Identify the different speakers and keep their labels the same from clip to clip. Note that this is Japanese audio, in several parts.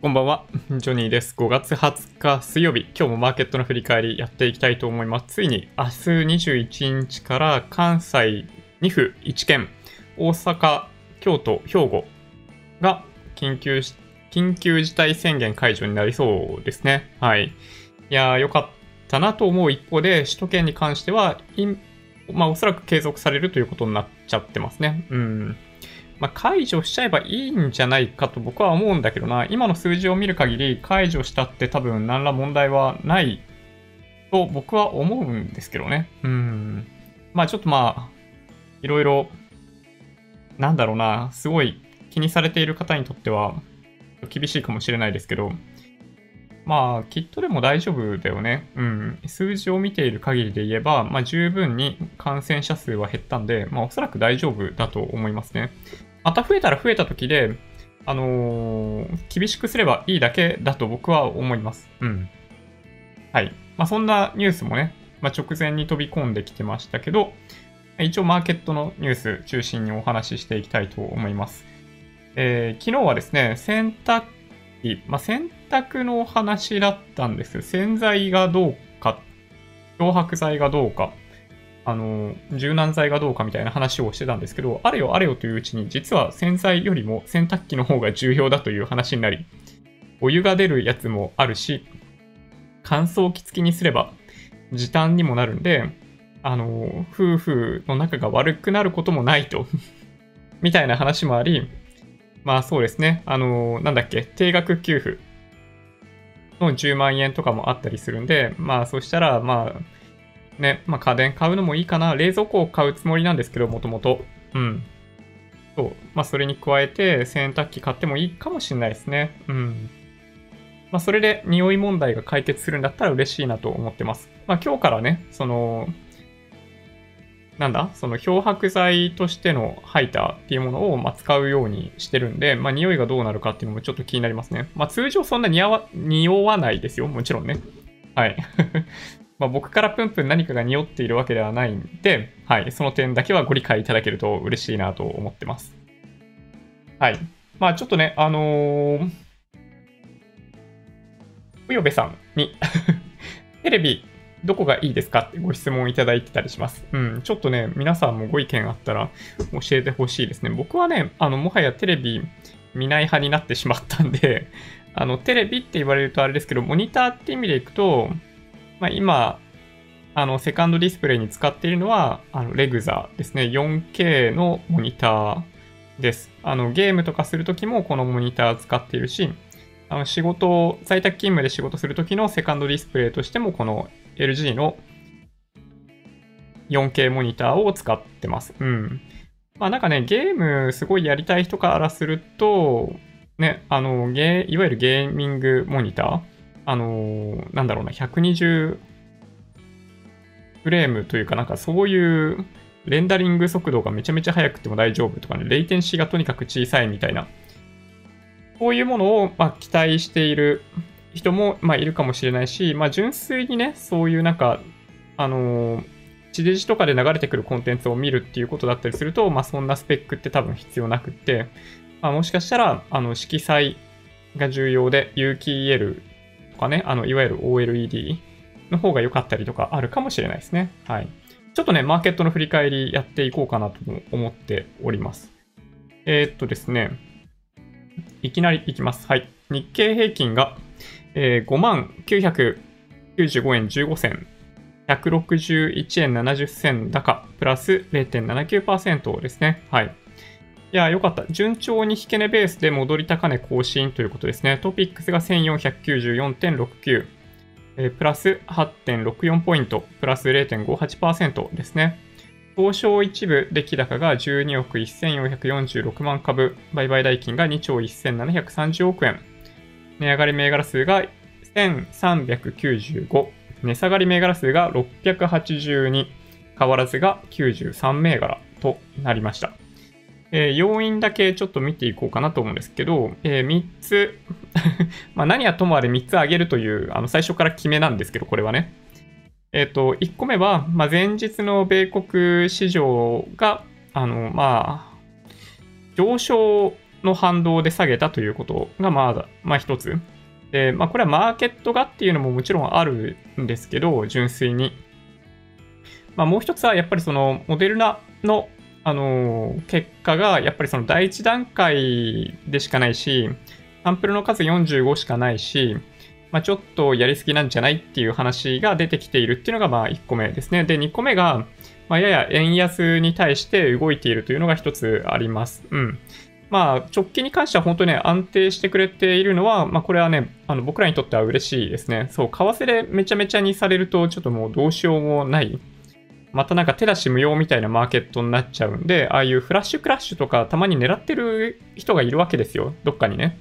Speaker 1: こんばんは、ジョニーです。5月20日水曜日、今日もマーケットの振り返りやっていきたいと思います。ついに明日21日から関西2府1県、大阪、京都、兵庫が緊急緊急事態宣言解除になりそうですね。はい。いやー、よかったなと思う一方で、首都圏に関しては、まあ、おそらく継続されるということになっちゃってますね。うん。まあ、解除しちゃえばいいんじゃないかと僕は思うんだけどな、今の数字を見る限り解除したって多分何ら問題はないと僕は思うんですけどね。うん。まあちょっとまあ、いろいろ、なんだろうな、すごい気にされている方にとっては厳しいかもしれないですけど、まあ、きっとでも大丈夫だよね。うん。数字を見ている限りで言えば、まあ、十分に感染者数は減ったんで、まあ、おそらく大丈夫だと思いますね。また増えたら増えた時で、あのー、厳しくすればいいだけだと僕は思います。うん。はい。まあ、そんなニュースもね、まあ、直前に飛び込んできてましたけど、一応マーケットのニュース中心にお話ししていきたいと思います。えー、昨日はですね、洗濯機、まあ、洗濯の話だったんですよ。洗剤がどうか、漂白剤がどうか、あの、柔軟剤がどうかみたいな話をしてたんですけど、あれよあれよといううちに、実は洗剤よりも洗濯機の方が重要だという話になり、お湯が出るやつもあるし、乾燥機付きにすれば時短にもなるんで、あの、夫婦の仲が悪くなることもないと みたいな話もあり、まあそうですね、あの、なんだっけ、定額給付の10万円とかもあったりするんで、まあそしたら、まあ、ね、まあ家電買うのもいいかな。冷蔵庫を買うつもりなんですけど、もともと。うん。そう。まあそれに加えて洗濯機買ってもいいかもしれないですね。うん。まあそれで匂い問題が解決するんだったら嬉しいなと思ってます。まあ今日からね、その、なんだ？その漂白剤としてのハイターっていうものをま使うようにしてるんで、まあ匂いがどうなるかっていうのもちょっと気になりますね。まあ通常そんな匂わ匂わないですよ。もちろんね。はい。まあ、僕からプンプン何かが匂っているわけではないんで、はい、その点だけはご理解いただけると嬉しいなと思ってます。はい。まあちょっとね、あのー、うよべさんに テレビどこがいいですかってご質問いただいてたりします。うん、ちょっとね、皆さんもご意見あったら教えてほしいですね。僕はね、あの、もはやテレビ見ない派になってしまったんで、あの、テレビって言われるとあれですけど、モニターって意味でいくと、まあ、今、あの、セカンドディスプレイに使っているのは、あの、レグザですね。4K のモニターです。あの、ゲームとかするときもこのモニター使っているし、あの、仕事、在宅勤務で仕事するときのセカンドディスプレイとしても、この LG の 4K モニターを使ってます。うん。まあなんかね、ゲームすごいやりたい人からすると、ね、あの、ゲいわゆるゲーミングモニターあの、なんだろうな、120フレームというか、なんかそういうレンダリング速度がめちゃめちゃ速くても大丈夫とかね、レイテンシーがとにかく小さいみたいな、こういうものを、ま、期待している人も、ま、いるかもしれないし、ま、純粋にね、そういうなんか、あの、地デジとかで流れてくるコンテンツを見るっていうことだったりすると、まあ、そんなスペックって多分必要なくって、まあ、もしかしたら、あの、色彩が重要で、有機 EL かね、あの、いわゆる OLED の方が良かったりとかあるかもしれないですね。はい。ちょっとね、マーケットの振り返りやっていこうかなと思っております。えー、っとですね、いきなりいきます。はい。日経平均が、えー、5万995円15銭、161円70銭高、プラス0.79%ですね。はい。いや、よかった。順調に引け値ベースで戻り高値更新ということですね。トピックスが1494.69、えー、プラス8.64ポイント、プラス0.58%ですね。東証一部出来高が12億1446万株、売買代金が2兆1730億円。値上がり銘柄数が1395、値下がり銘柄数が682、変わらずが93銘柄となりました。えー、要因だけちょっと見ていこうかなと思うんですけど、えー、3つ ま何はともあれ3つ挙げるという、あの最初から決めなんですけど、これはね。えっ、ー、と、1個目は、まあ、前日の米国市場が、あの、まあ、上昇の反動で下げたということがまあ、まあ一つ。で、まあこれはマーケットがっていうのももちろんあるんですけど、純粋に。まあもう一つはやっぱりそのモデルナのあの結果がやっぱりその第一段階でしかないし、サンプルの数45しかないし、まあ、ちょっとやりすぎなんじゃないっていう話が出てきているっていうのがまあ1個目ですね。で、2個目が、まあ、やや円安に対して動いているというのが1つあります。うん。まあ、直近に関しては本当にね、安定してくれているのは、まあ、これはね、あの僕らにとっては嬉しいですね。そう、為替でめちゃめちゃにされると、ちょっともうどうしようもない。またなんか手出し無用みたいなマーケットになっちゃうんで、ああいうフラッシュクラッシュとかたまに狙ってる人がいるわけですよ。どっかにね。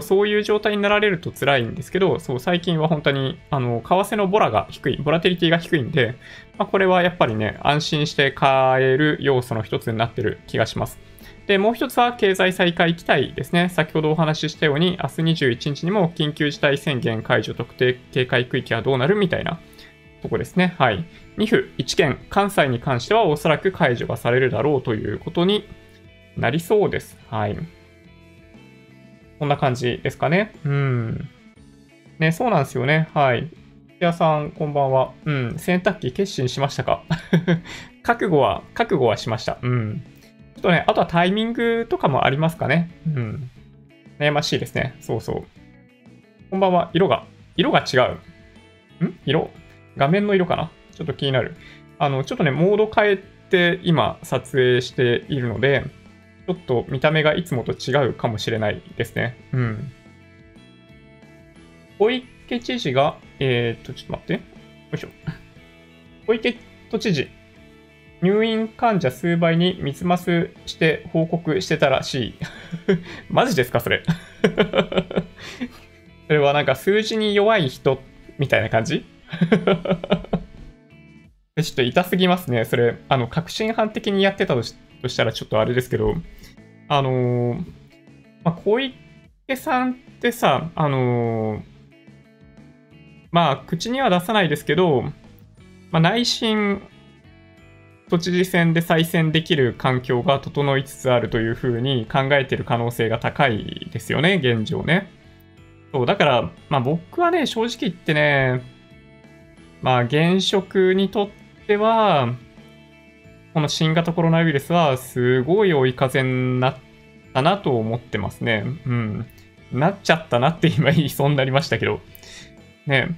Speaker 1: そういう状態になられると辛いんですけど、そう、最近は本当に、あの、為替のボラが低い、ボラテリティが低いんで、まあ、これはやっぱりね、安心して買える要素の一つになってる気がします。で、もう一つは経済再開期待ですね。先ほどお話ししたように、明日21日にも緊急事態宣言解除特定警戒区域はどうなるみたいなとこですね。はい。2府1県、関西に関してはおそらく解除がされるだろうということになりそうです。はい。こんな感じですかね。うん。ね、そうなんですよね。はい。屋さん、こんばんは。うん。洗濯機決心しましたか？覚悟は、覚悟はしました。うん。ちょっとね、あとはタイミングとかもありますかね。うん。悩ましいですね。そうそう。こんばんは。色が、色が違う。ん？色？画面の色かな？ちょっと気になる。あの、ちょっとね、モード変えて今撮影しているので、ちょっと見た目がいつもと違うかもしれないですね。うん。小池知事が、えー、っと、ちょっと待って。よいしょ。小池都知事、入院患者数倍に水増して報告してたらしい。マジですか、それ？それはなんか数字に弱い人みたいな感じ？ちょっと痛すぎますね。それ、あの、革新犯的にやってたとしたらちょっとあれですけど、あのー、まあ、小池さんってさ、あのー、まあ、口には出さないですけど、まあ、内心、都知事選で再選できる環境が整いつつあるというふうに考えてる可能性が高いですよね、現状ね。そう、だから、まあ僕はね、正直言ってね、まあ現職にとっては、この新型コロナウイルスはすごい追い風になったなと思ってますね。うん。なっちゃったなって今言いそうになりましたけど。ね。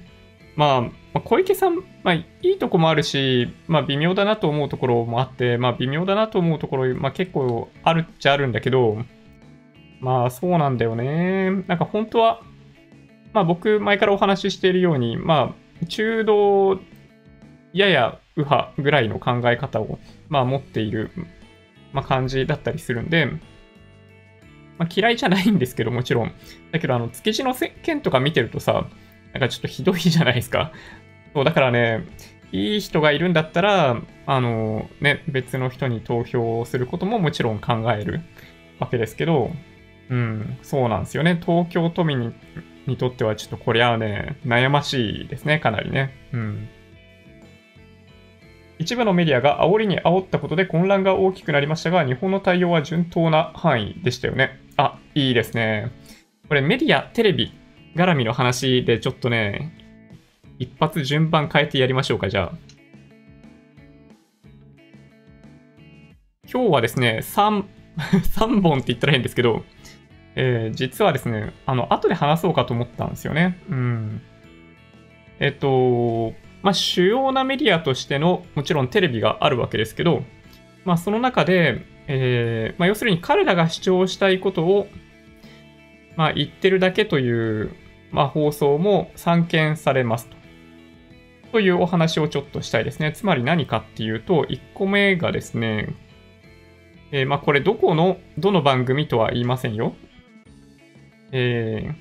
Speaker 1: まあ、小池さん、まあ、いいとこもあるし、まあ、微妙だなと思うところもあって、まあ、微妙だなと思うところ、まあ、結構あるっちゃあるんだけど、まあ、そうなんだよね。なんか本当は、まあ、僕、前からお話ししているように、まあ、中道、やや右派ぐらいの考え方を、まあ、持っている、まあ、感じだったりするんで、まあ、嫌いじゃないんですけど、もちろん。だけど、あの、築地の件とか見てるとさ、なんかちょっとひどいじゃないですか。そう、だからね、いい人がいるんだったら、あの、ね、別の人に投票することももちろん考えるわけですけど、うん、そうなんですよね。東京都民にとってはちょっとこりゃね、悩ましいですね、かなりね。うん。一部のメディアが煽りに煽ったことで混乱が大きくなりましたが、日本の対応は順当な範囲でしたよね。あ、いいですね。これメディア、テレビ絡みの話でちょっとね、一発順番変えてやりましょうか、じゃあ。今日はですね、3、3本って言ったら変ですけど、えー、実はですね、あの、後で話そうかと思ったんですよね。うん。えっと、まあ、主要なメディアとしての、もちろんテレビがあるわけですけど、まあ、その中で、えー、まあ、要するに彼らが主張したいことを、まあ、言ってるだけという、まあ、放送も散見されますと。というお話をちょっとしたいですね。つまり何かっていうと、1個目がですね、えー、まあ、これどこの、どの番組とは言いませんよ。え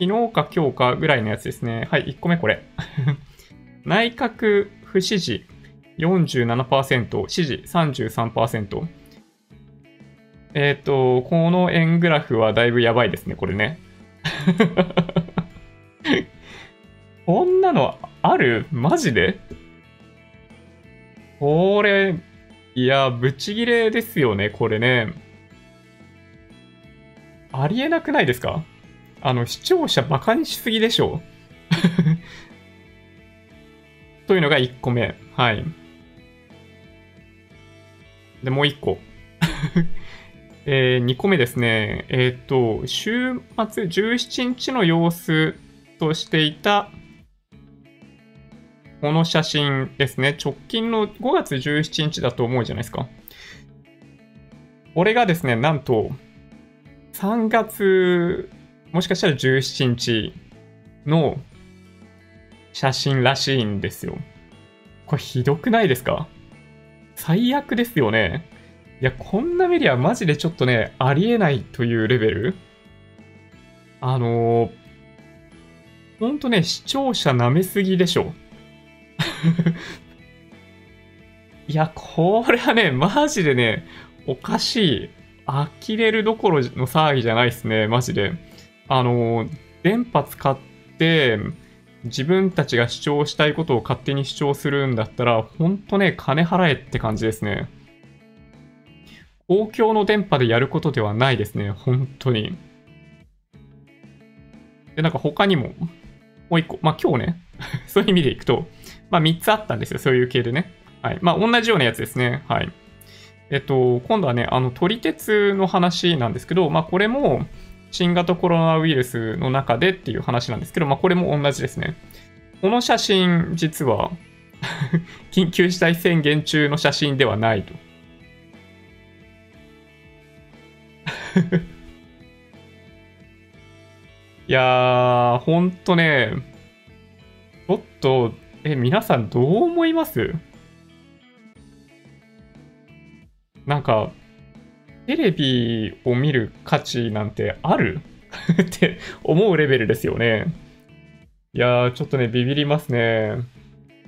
Speaker 1: ー、昨日か今日かぐらいのやつですね。はい、1個目これ。内閣不支持47%、支持33%。えっ、ー、と、この円グラフはだいぶやばいですね、これね。こんなのある？マジで？これ、いや、ブチギレですよね、これね。ありえなくないですか？あの、視聴者バカにしすぎでしょ？というのが1個目。はい。で、もう1個。えー、2個目ですね。えっ、ー、と、週末17日の様子としていた、この写真ですね。直近の5月17日だと思うじゃないですか。これがですね、なんと、3月、もしかしたら17日の写真らしいんですよ。これひどくないですか？最悪ですよね。いや、こんなメディアマジでちょっとね、ありえないというレベルあのー、ほんとね、視聴者舐めすぎでしょ。いや、これはね、マジでね、おかしい。呆れるどころの騒ぎじゃないですね、マジで。あの、電波使って、自分たちが主張したいことを勝手に主張するんだったら、ほんとね、金払えって感じですね。公共の電波でやることではないですね、本当に。で、なんか他にも、もう一個、まあ今日ね、そういう意味でいくと、まあ3つあったんですよ、そういう系でね。はい。まあ同じようなやつですね。はい。えっと、今度はね、あの、撮り鉄の話なんですけど、まあこれも、新型コロナウイルスの中でっていう話なんですけど、まあこれも同じですね。この写真、実は 緊急事態宣言中の写真ではないと。いやー、ほんとね、ちょっと、え、皆さんどう思います？なんか、テレビを見る価値なんてある？って思うレベルですよね。いやー、ちょっとね、ビビりますね。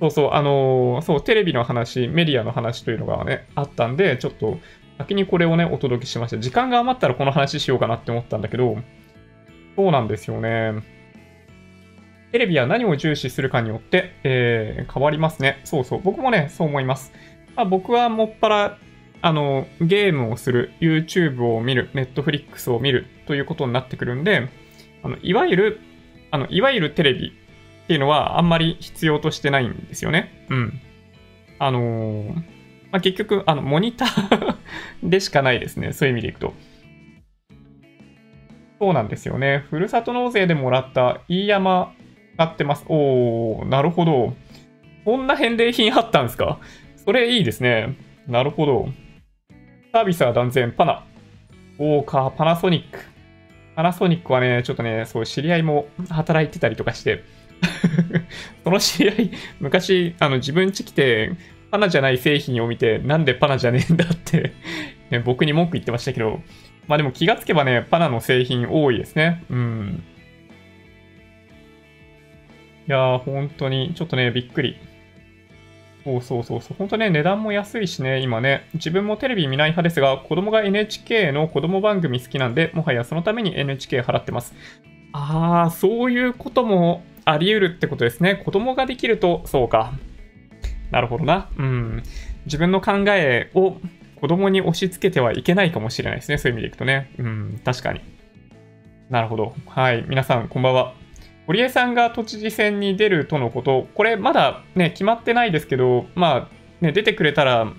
Speaker 1: そうそう、あのー、そう、テレビの話、メディアの話というのがね、あったんで、ちょっと先にこれをね、お届けしました。時間が余ったらこの話しようかなって思ったんだけど、そうなんですよね。テレビは何を重視するかによって、えー、変わりますね。そうそう。僕もね、そう思います。まあ、僕はもっぱら、あの、ゲームをする、YouTube を見る、Netflix を見るということになってくるんで、あのいわゆる、あの、いわゆるテレビっていうのはあんまり必要としてないんですよね。うん。あのーまあ、結局、あの、モニター でしかないですね。そういう意味でいくと。そうなんですよね。ふるさと納税でもらった飯山買ってます。おー、なるほど。こんな返礼品あったんですか？それいいですね。なるほど。サービスは断然パナ。おーか、パナソニック。パナソニックはね、ちょっとね、そう、知り合いも働いてたりとかして その知り合い、昔、あの、自分家来て、パナじゃない製品を見て、なんでパナじゃねえんだって ね、僕に文句言ってましたけど、まあでも気がつけばね、パナの製品多いですね。うん。いやー、本当に、ちょっとね、びっくり。そうそうそうそう。本当ね、値段も安いしね、今ね、自分もテレビ見ない派ですが、子供が NHK の子供番組好きなんで、もはやそのために NHK 払ってます。あー、そういうこともあり得るってことですね。子供ができると、そうか。なるほどな。うん。自分の考えを子供に押し付けてはいけないかもしれないですね。そういう意味でいくとね。うん、確かに。なるほど。はい。皆さん、こんばんは。堀江さんが都知事選に出るとのこと、これまだね、決まってないですけど、まあ、ね、出てくれたら、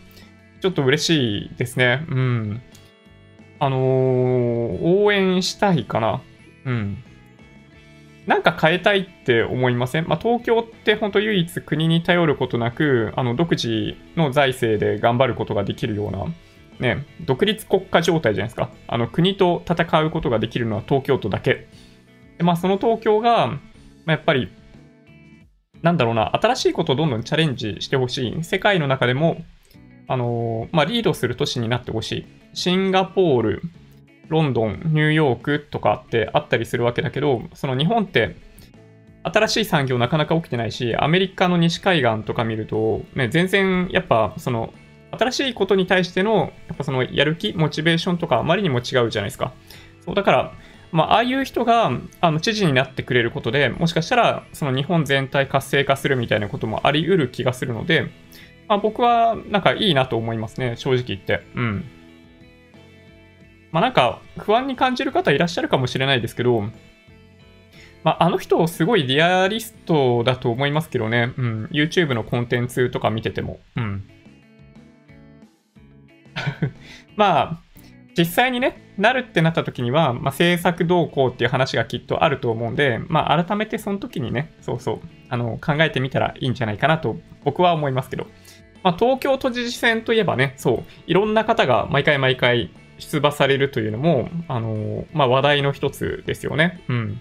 Speaker 1: ちょっと嬉しいですね。うん。あのー、応援したいかな。うん。なんか変えたいって思いません、まあ、東京って本当唯一国に頼ることなく、あの独自の財政で頑張ることができるような、ね、独立国家状態じゃないですか。あの国と戦うことができるのは東京都だけ。でまあ、その東京が、まあ、やっぱり、なんだろうな、新しいことをどんどんチャレンジしてほしい。世界の中でも、あの、まあ、リードする都市になってほしい。シンガポール、ロンドン、ニューヨークとかってあったりするわけだけど、その日本って新しい産業なかなか起きてないし、アメリカの西海岸とか見ると、ね、全然やっぱその新しいことに対してのやっぱそのやる気、モチベーションとかあまりにも違うじゃないですか。そうだから、まあ、ああいう人があの知事になってくれることでもしかしたらその日本全体活性化するみたいなこともあり得る気がするので、まあ、僕はなんかいいなと思いますね、正直言って。うん。まあなんか不安に感じる方いらっしゃるかもしれないですけど、まあ、あの人すごいリアリストだと思いますけどね。うん。YouTube のコンテンツとか見てても。うん。まあ、実際にね、なるってなった時には、まあ、制作動向っていう話がきっとあると思うんで、まあ、改めてその時にね、そうそう、あの、考えてみたらいいんじゃないかなと、僕は思いますけど。まあ、東京都知事選といえばね、そう、いろんな方が毎回毎回出馬されるというのも、あの、まあ、話題の一つですよね。うん。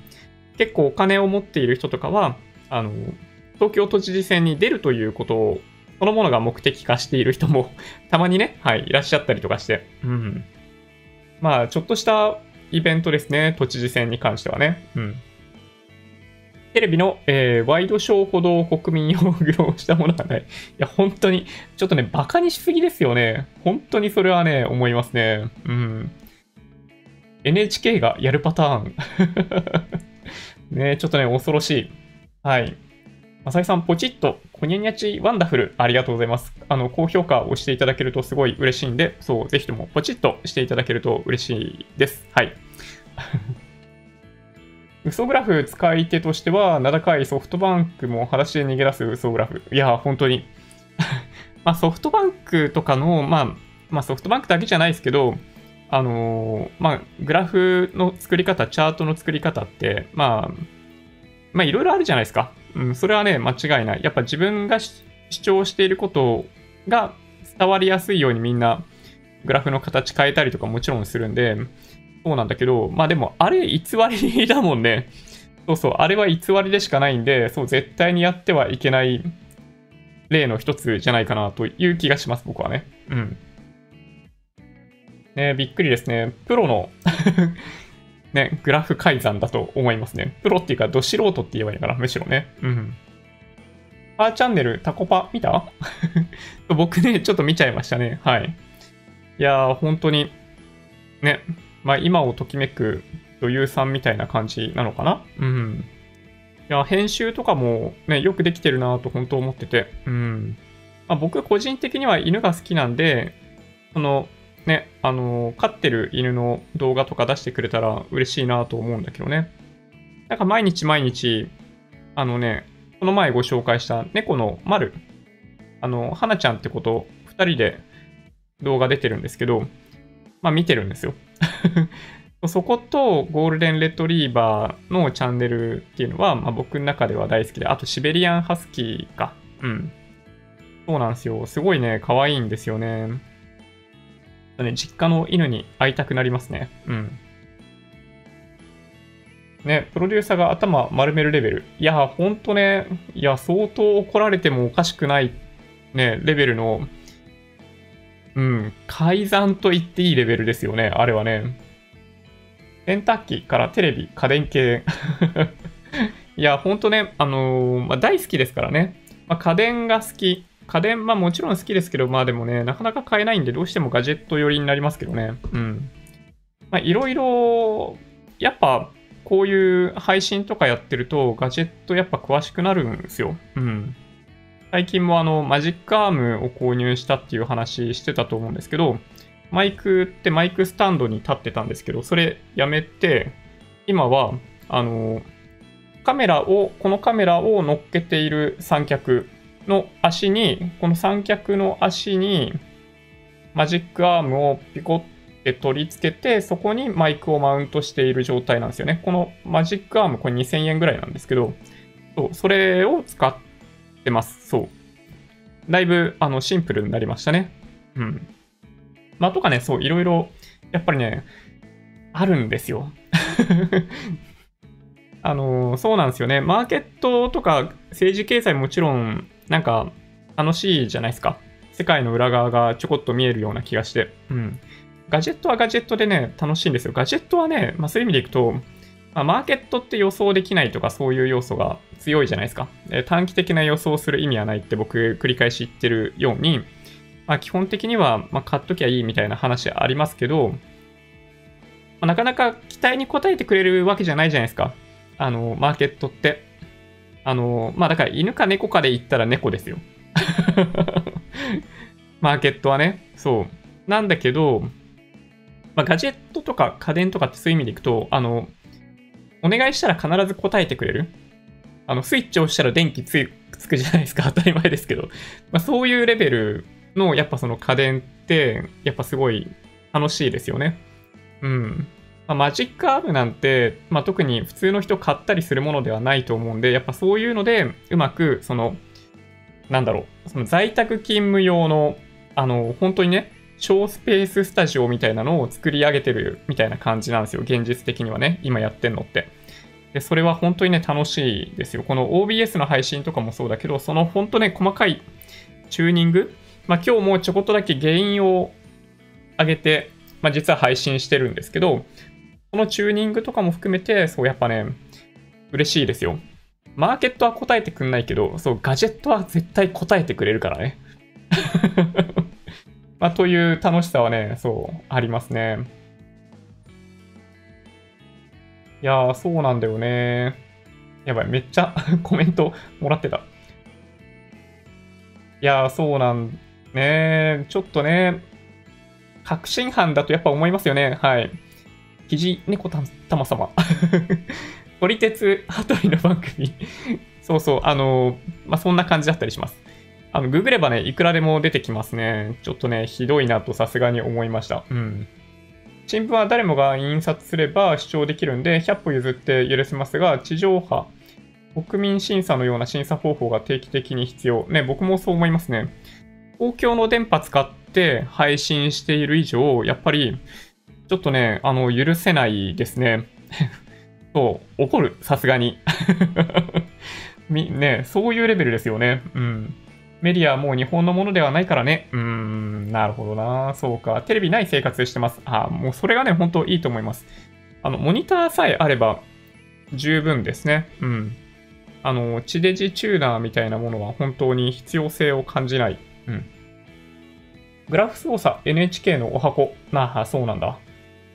Speaker 1: 結構お金を持っている人とかは、あの、東京都知事選に出るということを、そのものが目的化している人もたまにね、はい、いらっしゃったりとかして、うん。まあ、ちょっとしたイベントですね、都知事選に関してはね。うん。テレビの、えー、ワイドショーほど国民を愚弄したものがない。いや、本当に、ちょっとね、バカにしすぎですよね。本当にそれはね、思いますね。うん。NHK がやるパターン。ねちょっとね、恐ろしい。はい。まさきさん、ポチッと、こにゃにゃちワンダフル、ありがとうございます。あの、高評価をしていただけるとすごい嬉しいんで、そう、ぜひともポチッとしていただけると嬉しいです。はい。嘘グラフ使い手としては、名高いソフトバンクも裸足で逃げ出す嘘グラフ。いや、本当に。まあ、ソフトバンクとかの、まあ、まあ、ソフトバンクだけじゃないですけど、あのー、まあ、グラフの作り方、チャートの作り方って、まあ、まあ、いろいろあるじゃないですか。うん、それはね、間違いない。やっぱ自分が主張していることが伝わりやすいようにみんな、グラフの形変えたりとかもちろんするんで、そうなんだけど、まあでも、あれ偽りだもんね。そうそう、あれは偽りでしかないんで、そう、絶対にやってはいけない例の一つじゃないかなという気がします、僕はね。うん。ね、びっくりですね。プロのね、グラフ改ざんだと思いますね。プロっていうか、ど素人って言えばいいかな、むしろね。うん。パーチャンネル、タコパ、見た？僕ね、ちょっと見ちゃいましたね。はい。いやー、本当に、ね、まあ今をときめく女優さんみたいな感じなのかな？うん。いや、編集とかもね、よくできてるなと本当思ってて。うん。まあ、僕個人的には犬が好きなんで、その、ね、あの、飼ってる犬の動画とか出してくれたら嬉しいなと思うんだけどね。なんか毎日毎日、あのね、この前ご紹介した猫の丸、あの、花ちゃんってこと2人で動画出てるんですけど、まあ見てるんですよ。そことゴールデンレトリーバーのチャンネルっていうのは、まあ、僕の中では大好きで、あとシベリアンハスキーか。うん。そうなんですよ。すごいね、可愛いんですよね。ね、実家の犬に会いたくなりますね。うん。ね、プロデューサーが頭丸めるレベル。いや、ほんとね、いや、相当怒られてもおかしくない、ね、レベルの、うん、改ざんと言っていいレベルですよね、あれはね。洗濯機からテレビ、家電系。いや、ほんとね、あのー、まあ、大好きですからね。まあ、家電が好き。家電、まあもちろん好きですけど、まあでもね、なかなか買えないんで、どうしてもガジェット寄りになりますけどね。うん。まあいろいろ、やっぱ、こういう配信とかやってると、ガジェットやっぱ詳しくなるんですよ。うん。最近もあの、マジックアームを購入したっていう話してたと思うんですけど、マイクってマイクスタンドに立ってたんですけど、それやめて、今は、あの、カメラを、このカメラを乗っけている三脚の足に、この三脚の足にマジックアームをピコって取り付けて、そこにマイクをマウントしている状態なんですよね。このマジックアーム、これ2000円ぐらいなんですけど、そうそれを使ってます。そう。だいぶ、あの、シンプルになりましたね。うん。まあ、とかね、そう、いろいろ、やっぱりね、あるんですよ。あのそうなんですよね。マーケットとか政治経済もちろんなんか楽しいじゃないですか。世界の裏側がちょこっと見えるような気がして。うん。ガジェットはガジェットでね、楽しいんですよ。ガジェットはね、まあ、そういう意味でいくと、まあ、マーケットって予想できないとかそういう要素が強いじゃないですか。え短期的な予想する意味はないって僕繰り返し言ってるように、まあ、基本的には、ま買っときゃいいみたいな話ありますけど、まあ、なかなか期待に応えてくれるわけじゃないじゃないですか。あの、マーケットって。あの、まあだから犬か猫かで言ったら猫ですよ。マーケットはね。そう。なんだけど、まあ、ガジェットとか家電とかってそういう意味でいくと、あの、お願いしたら必ず答えてくれる。あの、スイッチを押したら電気つつくじゃないですか。当たり前ですけど。まあ、そういうレベルの、やっぱその家電って、やっぱすごい楽しいですよね。うん。まあ、マジックアームなんて、まあ、特に普通の人買ったりするものではないと思うんで、やっぱそういうので、うまく、その、なんだろう、その在宅勤務用の、あの、本当にね、小スペーススタジオみたいなのを作り上げてるみたいな感じなんですよ。現実的にはね、今やってんのって。で、それは本当にね、楽しいですよ。この OBS の配信とかもそうだけど、その本当ね、細かいチューニング、まあ今日もちょこっとだけ原因を上げて、まあ実は配信してるんですけど、このチューニングとかも含めて、そう、やっぱね、嬉しいですよ。マーケットは答えてくんないけど、そう、ガジェットは絶対答えてくれるからね。まあ、という楽しさはね、そう、ありますね。いやー、そうなんだよね。やばい、めっちゃ コメントもらってた。いやー、そうなんね。ちょっとね、確信犯だとやっぱ思いますよね。はい。肘猫たま様。撮り鉄羽鳥の番組 そうそう、あの、まあ、そんな感じだったりします。あの、ググればね、いくらでも出てきますね。ちょっとね、ひどいなとさすがに思いました。うん。新聞は誰もが印刷すれば主張できるんで、100歩譲って許せますが、地上波、国民審査のような審査方法が定期的に必要。ね、僕もそう思いますね。公共の電波使って配信している以上、やっぱりちょっとね、あの、許せないですね。そう、怒る、さすがに。み、ね、そういうレベルですよね。うん。メディアはもう日本のものではないからね。うーん、なるほどな。そうか。テレビない生活してます。あ、もうそれがね、本当いいと思います。あの、モニターさえあれば十分ですね。うん。あの、地デジチューナーみたいなものは本当に必要性を感じない。うん。グラフ操作 NHK のお箱。なあ、そうなんだ。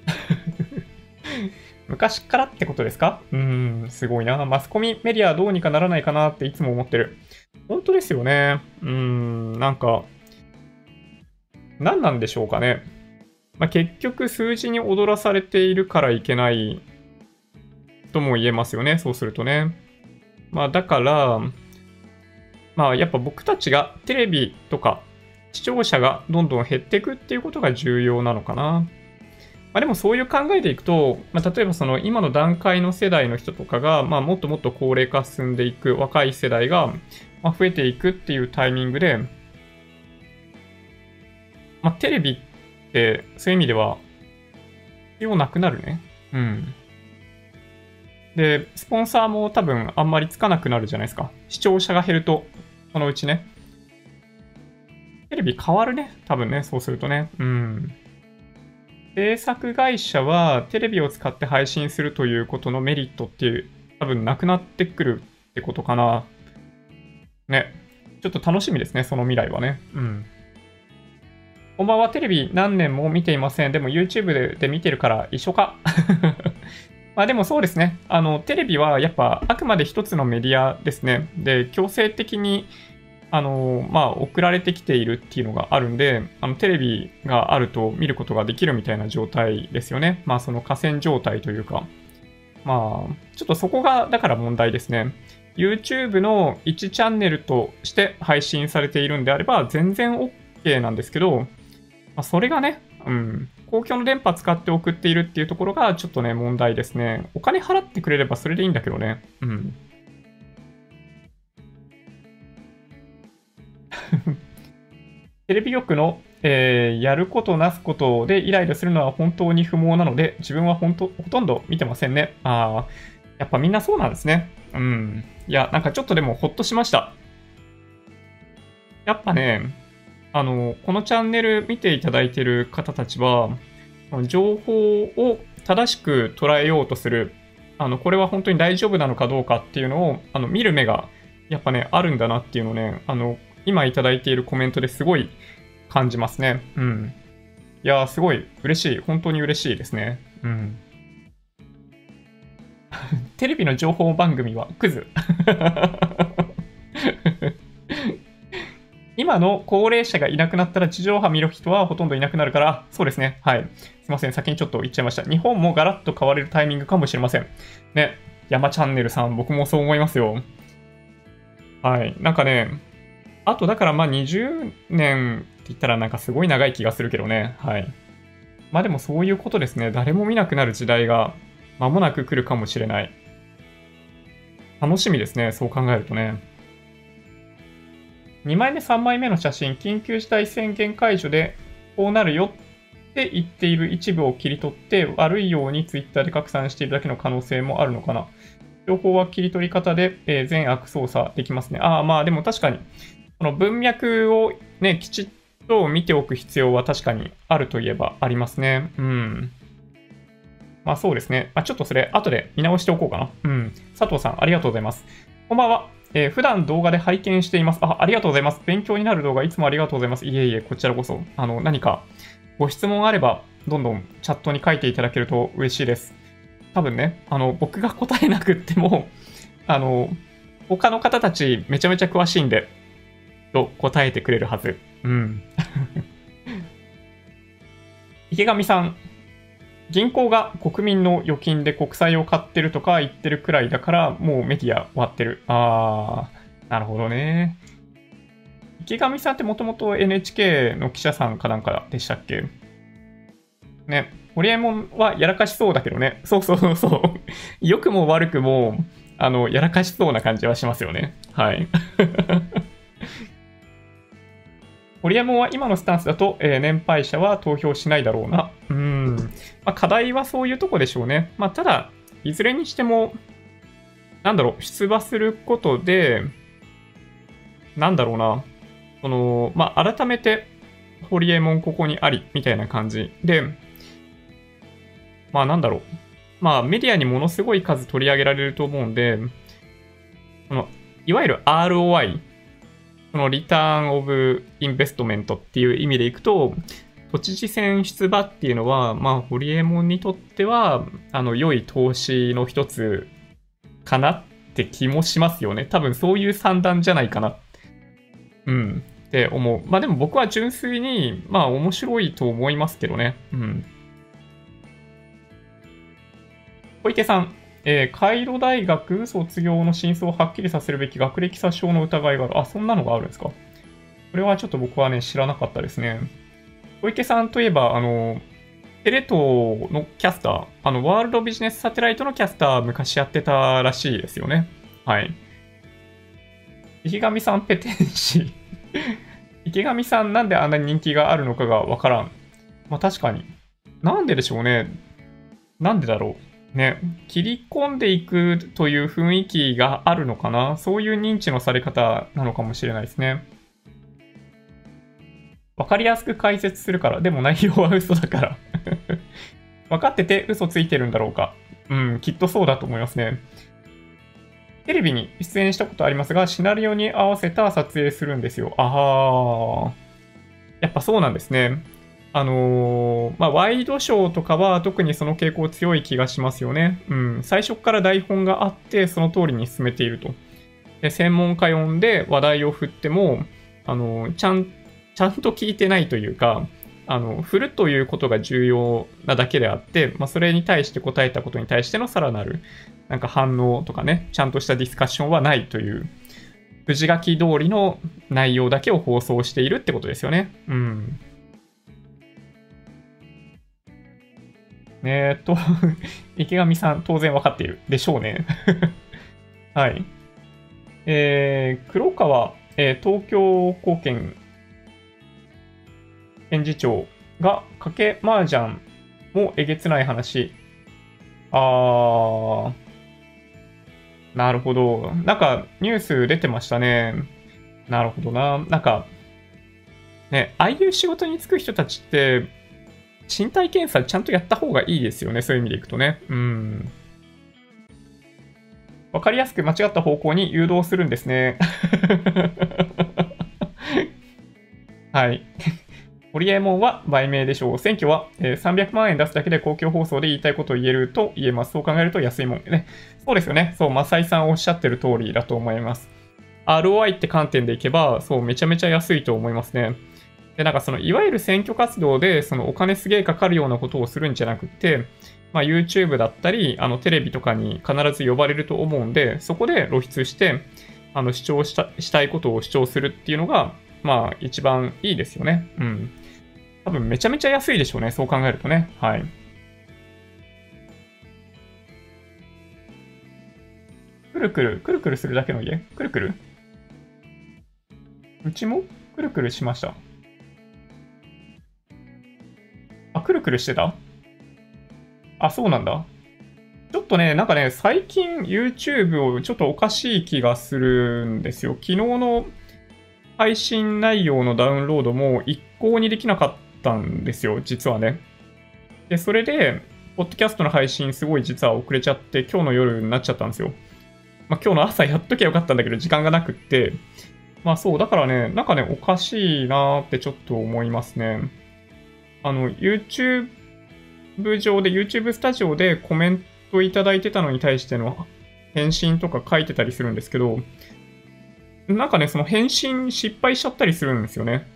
Speaker 1: 昔からってことですか？うーん、すごいな。マスコミメディアどうにかならないかなっていつも思ってる。本当ですよね。うーん、なんか、何なんでしょうかね。まあ、結局数字に踊らされているからいけないとも言えますよね。そうするとね。まあだから、まあやっぱ僕たちがテレビとか視聴者がどんどん減っていくっていうことが重要なのかな。まあ、でもそういう考えでいくと、まあ、例えばその今の段階の世代の人とかが、まあ、もっともっと高齢化進んでいく若い世代が、ま増えていくっていうタイミングで、まあ、テレビってそういう意味では必要なくなるね。うん。で、スポンサーも多分あんまりつかなくなるじゃないですか。視聴者が減ると、そのうちね。テレビ変わるね。多分ね、そうするとね。うん。制作会社はテレビを使って配信するということのメリットっていう、多分なくなってくるってことかな。ね。ちょっと楽しみですね、その未来はね。うん。こんばんは、テレビ何年も見ていません。でも YouTube でで見てるから一緒か。まあでもそうですね。あの、テレビはやっぱあくまで一つのメディアですね。で、強制的にあの、まあ、送られてきているっていうのがあるんで、あの、テレビがあると見ることができるみたいな状態ですよね。まあ、その河川状態というか。まあ、ちょっとそこが、だから問題ですね。YouTube の1チャンネルとして配信されているんであれば、全然 OK なんですけど、まあ、それがね、うん、公共の電波使って送っているっていうところがちょっとね、問題ですね。お金払ってくれればそれでいいんだけどね。うん。テレビ局の、えー、やることなすことでイライラするのは本当に不毛なので、自分は本当、ほとんど見てませんね。ああ、やっぱみんなそうなんですね。うん。いや、なんかちょっとでもほっとしました。やっぱね、あの、このチャンネル見ていただいてる方たちは、情報を正しく捉えようとする、あの、これは本当に大丈夫なのかどうかっていうのを、あの、見る目が、やっぱね、あるんだなっていうのをね、あの、今いただいているコメントですごい感じますね。うん。いやー、すごい嬉しい。本当に嬉しいですね。うん。テレビの情報番組はクズ。今の高齢者がいなくなったら地上波見る人はほとんどいなくなるから、そうですね。はい。すいません。先にちょっと言っちゃいました。日本もガラッと変われるタイミングかもしれません。ね。山チャンネルさん、僕もそう思いますよ。はい。なんかね、あとだからまあ20年って言ったらなんかすごい長い気がするけどね。はい。まあでもそういうことですね。誰も見なくなる時代が間もなく来るかもしれない。楽しみですね。そう考えるとね。2枚目、3枚目の写真、緊急事態宣言解除でこうなるよって言っている一部を切り取って悪いように Twitter で拡散しているだけの可能性もあるのかな。情報は切り取り方で、えー、全悪操作できますね。ああ、まあでも確かに、この文脈をね、きちっと見ておく必要は確かにあるといえばありますね。うん。まあそうですね。まあ、ちょっとそれ後で見直しておこうかな。うん。佐藤さん、ありがとうございます。こんばんは。えー、普段動画で拝見しています。あ、ありがとうございます。勉強になる動画いつもありがとうございます。いえいえ、こちらこそ。あの、何かご質問あれば、どんどんチャットに書いていただけると嬉しいです。多分ね、あの、僕が答えなくっても、あの、他の方たちめちゃめちゃ詳しいんで、と答えてくれるはず。うん。池上さん、銀行が国民の預金で国債を買ってるとか言ってるくらいだから、もうメディア終わってる。あー、なるほどね。池上さんってもともと NHK の記者さんかなんかでしたっけ？ね。ホリエモンはやらかしそうだけどね。そうそうそう。良くも悪くも、あの、やらかしそうな感じはしますよね。はい。ホリエモンは今のスタンスだと、えー、年配者は投票しないだろうな。うん。まあ、課題はそういうとこでしょうね。まあ、ただ、いずれにしても、なんだろう、出馬することで、なんだろうな、その、まあ、改めて、ホリエモンここにあり、みたいな感じで、まあ、なんだろう。まあ、メディアにものすごい数取り上げられると思うんで、この、いわゆる ROI、そのリターンオブインベストメントっていう意味でいくと、都知事選出馬っていうのは、まあ、ホリエモンにとっては、あの、良い投資の一つかなって気もしますよね。多分そういう算段じゃないかな。うん。って思う。まあでも僕は純粋に、まあ面白いと思いますけどね。うん。小池さん、えー、カイロ大学卒業の真相をはっきりさせるべき学歴詐称の疑いがある。あ、そんなのがあるんですか？これはちょっと僕はね、知らなかったですね。小池さんといえば、あの、テレ東のキャスター、あの、ワールドビジネスサテライトのキャスター、昔やってたらしいですよね。はい。池上さんペテンシ 池上さんなんであんなに人気があるのかがわからん。まあ確かに。なんででしょうね。なんでだろう。ね、切り込んでいくという雰囲気があるのかな？そういう認知のされ方なのかもしれないですね。わかりやすく解説するから、でも内容は嘘だから 分かってて嘘ついてるんだろうか。うん、きっとそうだと思いますね。テレビに出演したことありますが、シナリオに合わせた撮影するんですよ。あはー。やっぱそうなんですね。あのー、まあ、ワイドショーとかは特にその傾向強い気がしますよね。うん。最初から台本があって、その通りに進めていると。で専門家呼んで話題を振っても、あのー、ちゃん、ちゃんと聞いてないというか、あの、振るということが重要なだけであって、まあ、それに対して答えたことに対してのさらなる、なんか反応とかね、ちゃんとしたディスカッションはないという、藤垣通りの内容だけを放送しているってことですよね。うん。えー、っと 池上さん、当然分かっているでしょうね はい。えー、黒川、えー、東京高検検事長が賭け麻雀もえげつない話。あー、なるほど。なんかニュース出てましたね。なるほどな。なんか、ね、ああいう仕事に就く人たちって、身体検査ちゃんとやった方がいいですよね。そういう意味でいくとね。うん。わかりやすく間違った方向に誘導するんですね。はい。ホリエモンは売名でしょう。選挙は、え、300万円出すだけで公共放送で言いたいことを言えると言えます。そう考えると安いもんね。そうですよね。そう、マサイさんおっしゃってる通りだと思います。ROI って観点でいけば、そう、めちゃめちゃ安いと思いますね。で、なんかその、いわゆる選挙活動で、そのお金すげえかかるようなことをするんじゃなくて、まあ、YouTube だったり、あの、テレビとかに必ず呼ばれると思うんで、そこで露出して、あの、主張したしたいことを主張するっていうのが、まあ、一番いいですよね。うん。多分めちゃめちゃ安いでしょうね。そう考えるとね。はい。くるくる、くるくるするだけの家？くるくる？うちも？くるくるしました。くるくるしてた？あ、そうなんだ。ちょっとね、なんかね、最近 YouTube をちょっとおかしい気がするんですよ。昨日の配信内容のダウンロードも一向にできなかったんですよ、実はね。で、それで、ポッドキャストの配信すごい実は遅れちゃって、今日の夜になっちゃったんですよ。まあ今日の朝やっときゃよかったんだけど、時間がなくって、まあそう、だからね、なんかね、おかしいなーってちょっと思いますね。あの、YouTube 上で、YouTube スタジオでコメントいただいてたのに対しての返信とか書いてたりするんですけど、なんかね、その返信失敗しちゃったりするんですよね。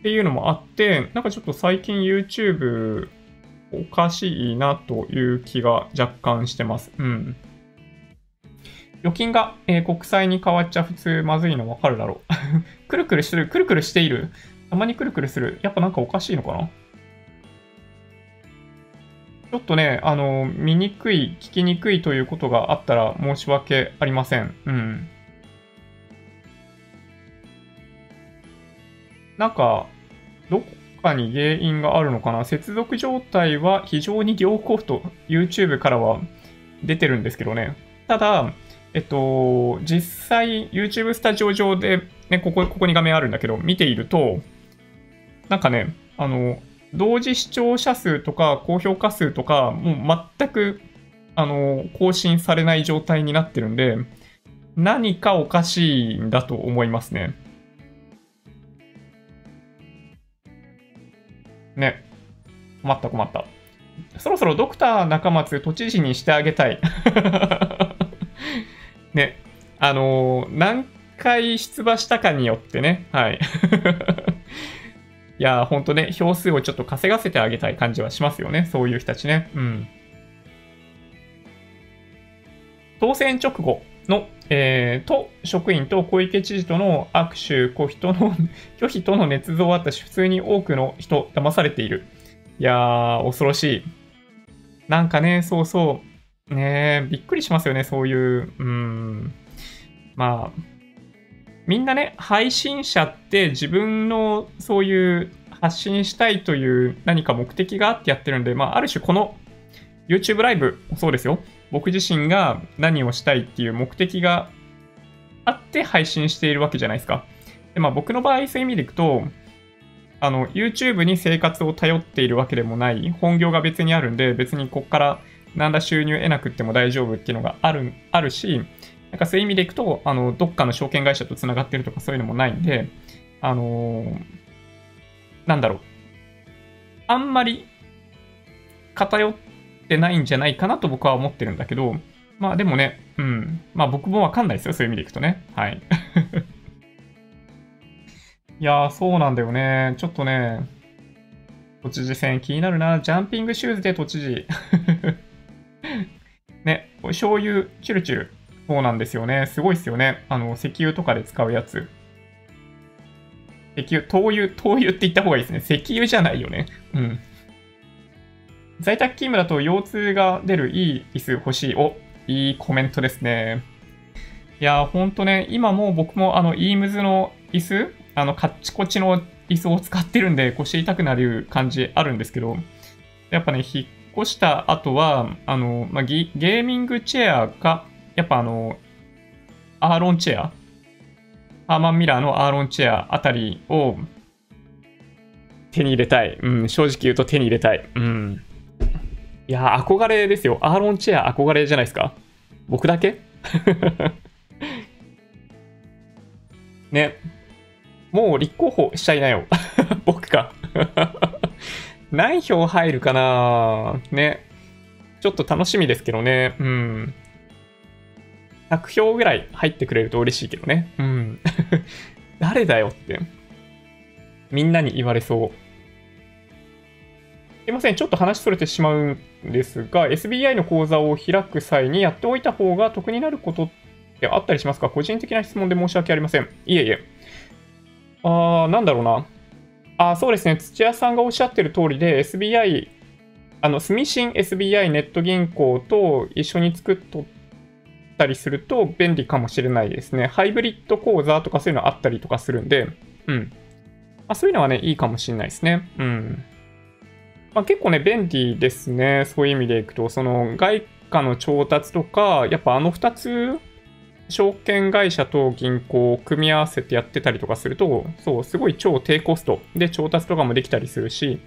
Speaker 1: っていうのもあって、なんかちょっと最近 YouTube おかしいなという気が若干してます。うん。預金が、えー、国債に変わっちゃ普通まずいのわかるだろう。くるくるしてる、くるくるしている。たまにくるくるする。やっぱなんかおかしいのかな？ちょっとね、あの、見にくい、聞きにくいということがあったら申し訳ありません。うん。なんか、どこかに原因があるのかな？接続状態は非常に良好と YouTube からは出てるんですけどね。ただ、えっと、実際 YouTube スタジオ上で、ね、ここ、ここに画面あるんだけど、見ていると、なんかね、あの、同時視聴者数とか高評価数とか、もう全く、あの、更新されない状態になってるんで、何かおかしいんだと思いますね。ね。困った困った。そろそろドクター中松都知事にしてあげたい。ね。あのー、何回出馬したかによってね。はい。いや、ほんとね、票数をちょっと稼がせてあげたい感じはしますよね。そういう人たちね。うん。当選直後の、えー、と、職員と小池知事との握手、拒否との、拒否との捏造あったし、普通に多くの人、騙されている。いやー、恐ろしい。なんかね、そうそう。ねびっくりしますよね、そういう、うん。まあ、みんなね、配信者って自分のそういう発信したいという何か目的があってやってるんで、まあ、ある種この YouTube ライブもそうですよ。僕自身が何をしたいっていう目的があって配信しているわけじゃないですか。で、まあ僕の場合そういう意味でいくと、あの、YouTube に生活を頼っているわけでもない、本業が別にあるんで、別にこっから何ら収入得なくっても大丈夫っていうのがある、あるし、なんかそういう意味でいくと、あの、どっかの証券会社と繋がってるとかそういうのもないんで、あのー、なんだろう。あんまり偏ってないんじゃないかなと僕は思ってるんだけど、まあでもね、うん。まあ僕もわかんないですよ、そういう意味でいくとね。はい。いやー、そうなんだよね。ちょっとね、都知事選気になるな。ジャンピングシューズで都知事。ね、醤油、チュルチュル。そうなんですよね。すごいっすよね。あの、石油とかで使うやつ。石油、灯油、灯油って言った方がいいですね。石油じゃないよね。うん。在宅勤務だと腰痛が出るいい椅子欲しい。お、いいコメントですね。いやー、ほんとね、今も僕もあの、イームズの椅子、あの、カッチコチの椅子を使ってるんで腰痛くなる感じあるんですけど、やっぱね、引っ越した後は、あの、まあ、ゲーミングチェアか、やっぱあの、アーロンチェア？ハーマンミラーのアーロンチェアあたりを手に入れたい。うん、正直言うと手に入れたい。うん。いや憧れですよ。アーロンチェア憧れじゃないですか？僕だけ？ね。もう立候補しちゃいなよ。僕か。何票入るかなね。ちょっと楽しみですけどね。うん。100票ぐらい入ってくれると嬉しいけどね。うん。誰だよって。みんなに言われそう。すいません、ちょっと話それてしまうんですが、SBI の口座を開く際にやっておいた方が得になることってあったりしますか？個人的な質問で申し訳ありません。いえいえ。あー、なんだろうな。あそうですね、土屋さんがおっしゃってる通りで、SBI、あの、住信 SBI ネット銀行と一緒に作っとったりすると便利かもしれないですね。ハイブリッド口座とかそういうのあったりとかするんで、うん。あ、そういうのはね、いいかもしれないですね。うん。まあ、結構ね、便利ですね。そういう意味でいくと、その外貨の調達とか、やっぱあの2つ、証券会社と銀行を組み合わせてやってたりとかすると、そう、すごい超低コストで調達とかもできたりするし、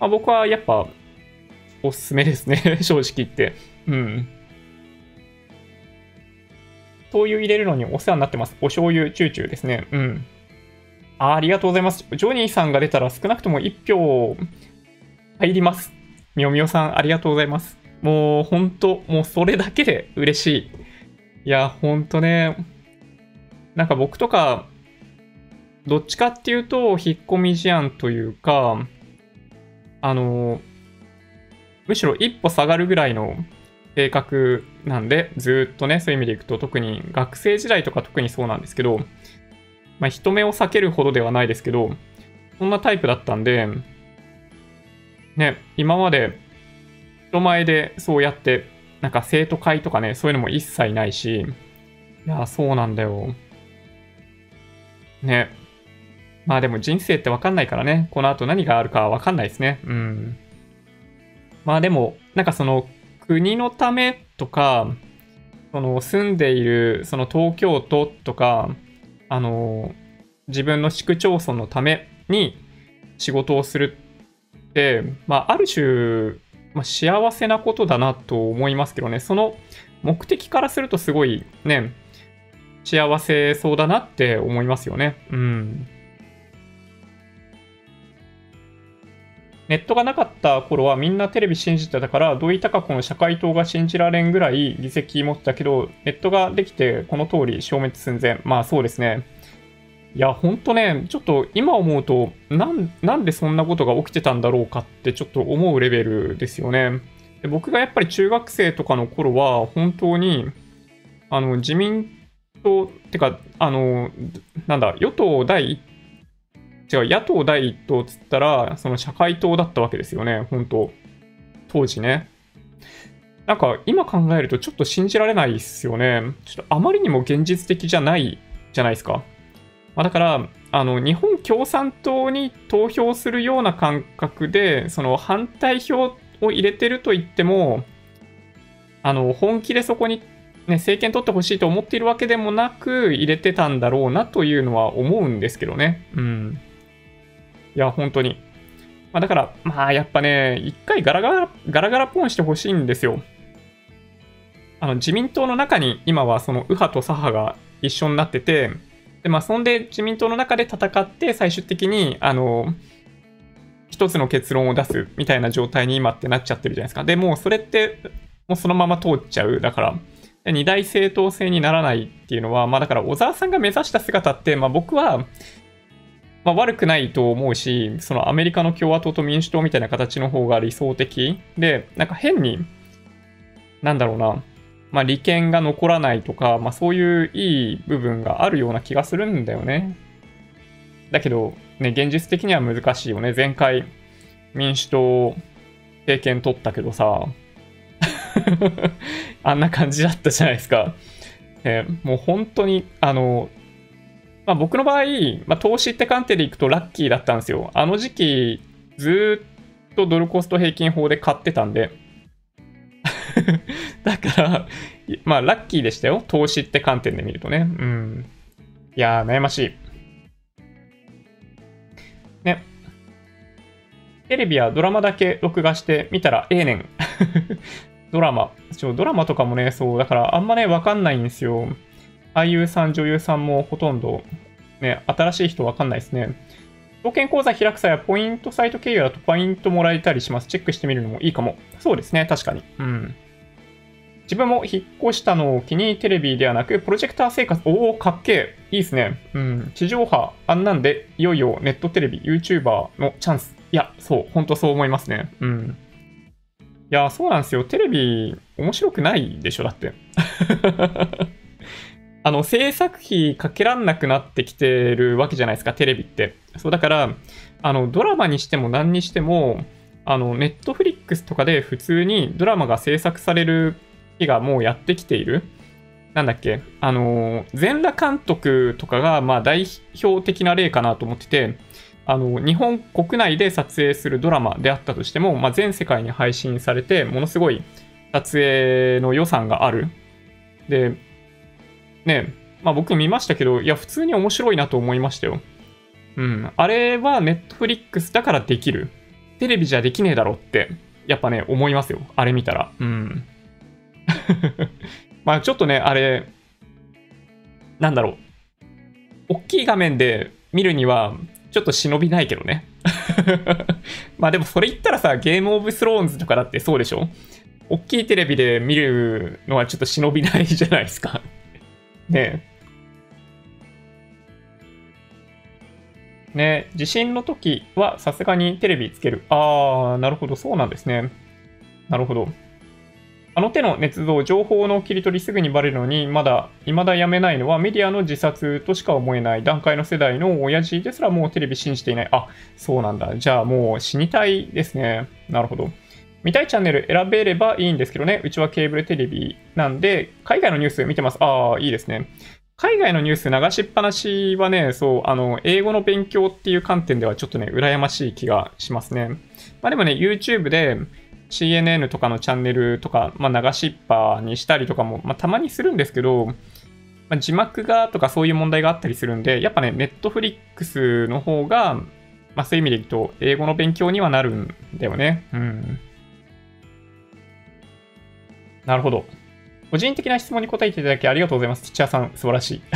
Speaker 1: まあ、僕はやっぱおすすめですね。正直言って。うん。灯油入れるのにお世話になってます。お醤油チューチューですね。うん。あありがとうございます。ジョニーさんが出たら少なくとも1票入ります。みおみおさん、ありがとうございます。もう、ほんと、もうそれだけで嬉しい。いや、ほんとね、なんか僕とか、どっちかっていうと、引っ込み思案というか、あの、むしろ一歩下がるぐらいの性格なんで、ずっとね、そういう意味でいくと、特に学生時代とか特にそうなんですけど、まあ、人目を避けるほどではないですけど、そんなタイプだったんで、ね、今まで人前でそうやって、なんか生徒会とかね、そういうのも一切ないし、いや、そうなんだよ。ね。まあでも人生ってわかんないからね、この後何があるかわかんないですね。うん。まあでも、なんかその国のためとか、その住んでいるその東京都とか、あの、自分の市区町村のために仕事をするって、まあ、ある種、まあ、幸せなことだなと思いますけどね、その目的からするとすごいね、幸せそうだなって思いますよね。うん。ネットがなかった頃はみんなテレビ信じてたから、土井孝子の社会党が信じられんぐらい議席持ってたけど、ネットができてこの通り消滅寸前。まあそうですね。いや、ほんとね、ちょっと今思うとなん、なんでそんなことが起きてたんだろうかってちょっと思うレベルですよね。で僕がやっぱり中学生とかの頃は、本当に、あの、自民党、ってか、あの、なんだ、与党第一違う、野党第一党っつったら、その社会党だったわけですよね、本当当時ね。なんか今考えるとちょっと信じられないっすよね。ちょっとあまりにも現実的じゃないじゃないですか。まあ、だから、あの、日本共産党に投票するような感覚で、その反対票を入れてると言っても、あの、本気でそこにね、政権取ってほしいと思っているわけでもなく、入れてたんだろうなというのは思うんですけどね。うん。いや、本当に。まあ、だから、まあ、やっぱね、一回ガラガラ、ガラガラポンしてほしいんですよ。あの、自民党の中に今はその右派と左派が一緒になってて、で、まあ、そんで自民党の中で戦って、最終的に、あの、一つの結論を出すみたいな状態に今ってなっちゃってるじゃないですか。で、もうそれって、もうそのまま通っちゃう。だから、二大政党制にならないっていうのは、まあだから小沢さんが目指した姿って、まあ僕は、まあ、悪くないと思うし、そのアメリカの共和党と民主党みたいな形の方が理想的で、なんか変に、なんだろうな、まあ、利権が残らないとか、まあ、そういういい部分があるような気がするんだよね。だけど、ね、現実的には難しいよね。前回、民主党、政権取ったけどさ、あんな感じだったじゃないですか。えー、もう本当に、あの、まあ、僕の場合、まあ、投資って観点でいくとラッキーだったんですよ。あの時期、ずっとドルコスト平均法で買ってたんで、だから、まあ、ラッキーでしたよ。投資って観点で見るとね。うん。いやー、悩ましい。ね。テレビはドラマだけ録画して見たらええねん。ドラマ。ドラマとかもね、そう、だからあんまね、わかんないんですよ。俳優さん、女優さんもほとんど、ね、新しい人わかんないですね。証券口座開く際はポイントサイト経由だとポイントもらえたりします。チェックしてみるのもいいかも。そうですね、確かに。うん。自分も引っ越したのを機にテレビではなく、プロジェクター生活、おお、かっけえ。いいっすね。うん。地上波、あんなんで、いよいよネットテレビ、YouTuber のチャンス。いや、そう、ほんとそう思いますね。うん。いや、そうなんですよ。テレビ、面白くないでしょ、だって。あの、制作費かけらんなくなってきてるわけじゃないですか、テレビって。そう、だから、あの、ドラマにしても何にしても、あの、ネットフリックスとかで普通にドラマが制作される日がもうやってきている。なんだっけあの、全裸監督とかが、まあ、代表的な例かなと思ってて、あの、日本国内で撮影するドラマであったとしても、まあ、全世界に配信されて、ものすごい撮影の予算がある。で、ね、まあ僕見ましたけど、いや、普通に面白いなと思いましたよ。うん。あれはネットフリックスだからできる。テレビじゃできねえだろって、やっぱね、思いますよ。あれ見たら。うん。まあちょっとね、あれ、なんだろう。大きい画面で見るには、ちょっと忍びないけどね。まあでもそれ言ったらさ、ゲームオブスローンズとかだってそうでしょ？大きいテレビで見るのはちょっと忍びないじゃないですか。ねね地震の時はさすがにテレビつける。あー、なるほど、そうなんですね。なるほど。あの手の捏造、情報の切り取りすぐにバレるのに、まだ、未だやめないのはメディアの自殺としか思えない段階の世代の親父ですらもうテレビ信じていない。あ、そうなんだ。じゃあもう死にたいですね。なるほど。見たいチャンネル選べればいいんですけどね。うちはケーブルテレビなんで、海外のニュース見てます。ああ、いいですね。海外のニュース流しっぱなしはね、そう、あの、英語の勉強っていう観点ではちょっとね、羨ましい気がしますね。まあでもね、YouTube で CNN とかのチャンネルとか、まあ流しっぱにしたりとかも、まあたまにするんですけど、まあ、字幕がとかそういう問題があったりするんで、やっぱね、Netflix の方が、まあそういう意味で言うと、英語の勉強にはなるんだよね。うん。なるほど。個人的な質問に答えていただきありがとうございます。土屋さん、素晴らしい。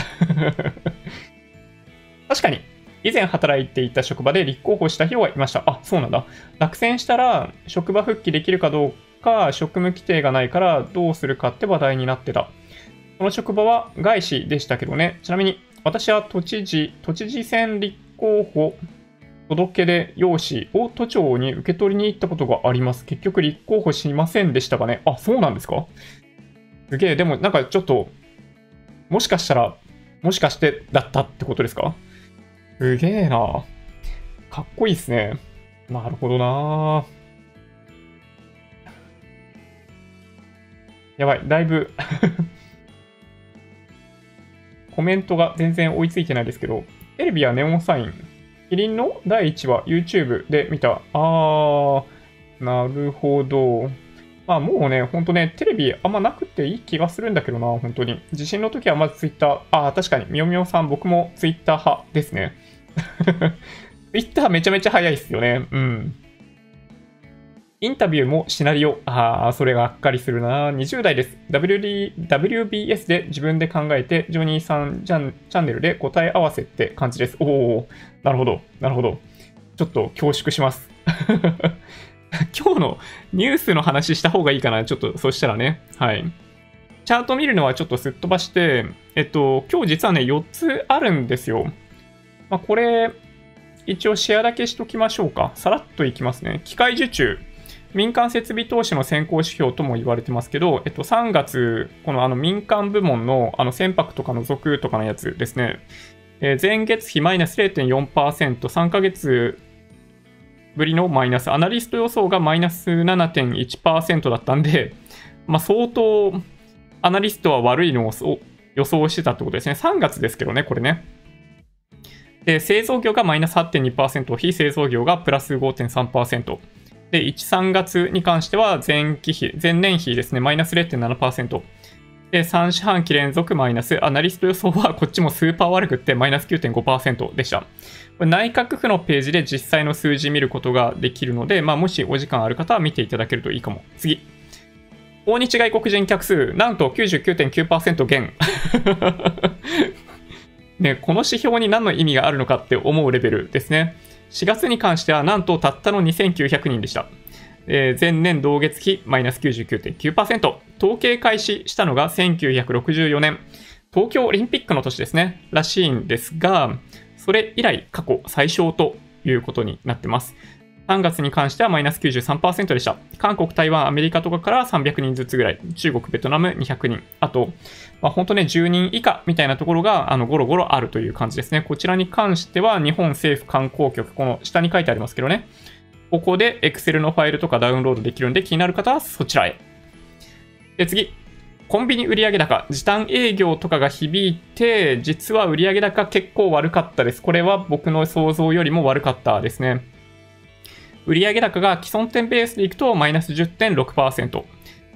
Speaker 1: 確かに、以前働いていた職場で立候補した人がいました。あ、そうなんだ。落選したら、職場復帰できるかどうか、職務規定がないからどうするかって話題になってた。この職場は外資でしたけどね。ちなみに、私は都知事、都知事選立候補届け出用紙を都庁に受け取りに行ったことがあります。結局立候補しませんでしたかね？あ、そうなんですか？すげえ、でもなんかちょっと、もしかしたら、もしかしてだったってことですか？すげえなかっこいいっすね。なるほどなやばい、だいぶ コメントが全然追いついてないですけど、テレビはネオンサインキリンの第1話 YouTube で見た。あー、なるほど。まあもうね、ほんとね、テレビあんまなくていい気がするんだけどな、本当に。地震の時はまず Twitter。ああ、確かに、みよみよさん、僕も Twitter 派ですね。Twitter めちゃめちゃ早いっすよね。うん。インタビューもシナリオ。ああ、それがっかりするな。20代です。WD WBS で自分で考えて、ジョニーさんチャンネルで答え合わせって感じです。おお、なるほど、なるほど。ちょっと恐縮します。今日のニュースの話した方がいいかな。ちょっと、そしたらね。はい。チャート見るのはちょっとすっ飛ばして、えっと、今日実はね、4つあるんですよ。まあ、これ、一応シェアだけしときましょうか。さらっといきますね。機械受注。民間設備投資の先行指標とも言われてますけど、えっと、3月、このあの民間部門のあの船舶とかの属とかのやつですね、えー、前月比マイナス0.4%、3ヶ月ぶりのマイナス、アナリスト予想がマイナス7.1%だったんで、まあ、相当アナリストは悪いのを予想してたってことですね。3月ですけどね、これね。で、製造業がマイナス8.2%、非製造業がプラス5.3%。で、1、3月に関しては前期比、前年比ですね、マイナス0.7%。で、3四半期連続マイナス。アナリスト予想は こっちもスーパー悪くってマイナス9.5%でした。内閣府のページで実際の数字見ることができるので、まあ、もしお時間ある方は見ていただけるといいかも。次。訪日外国人客数、なんと99.9%減。ね、この指標に何の意味があるのかって思うレベルですね。4月に関してはなんとたったの2900人でした。えー前年同月比マイナス99.9%。統計開始したのが1964年。東京オリンピックの年ですね。らしいんですが、それ以来過去最小ということになってます。3月に関してはマイナス93%でした。韓国、台湾、アメリカとかから300人ずつぐらい。中国、ベトナム200人。あと、まあ、本当ね、10人以下みたいなところが、あの、ゴロゴロあるという感じですね。こちらに関しては、日本政府観光局、この下に書いてありますけどね。ここで Excel のファイルとかダウンロードできるんで、気になる方はそちらへ。で、次。コンビニ売上高、時短営業とかが響いて、実は売上高結構悪かったです。これは僕の想像よりも悪かったですね。売上高が既存店ベースでいくとマイナス10.6%。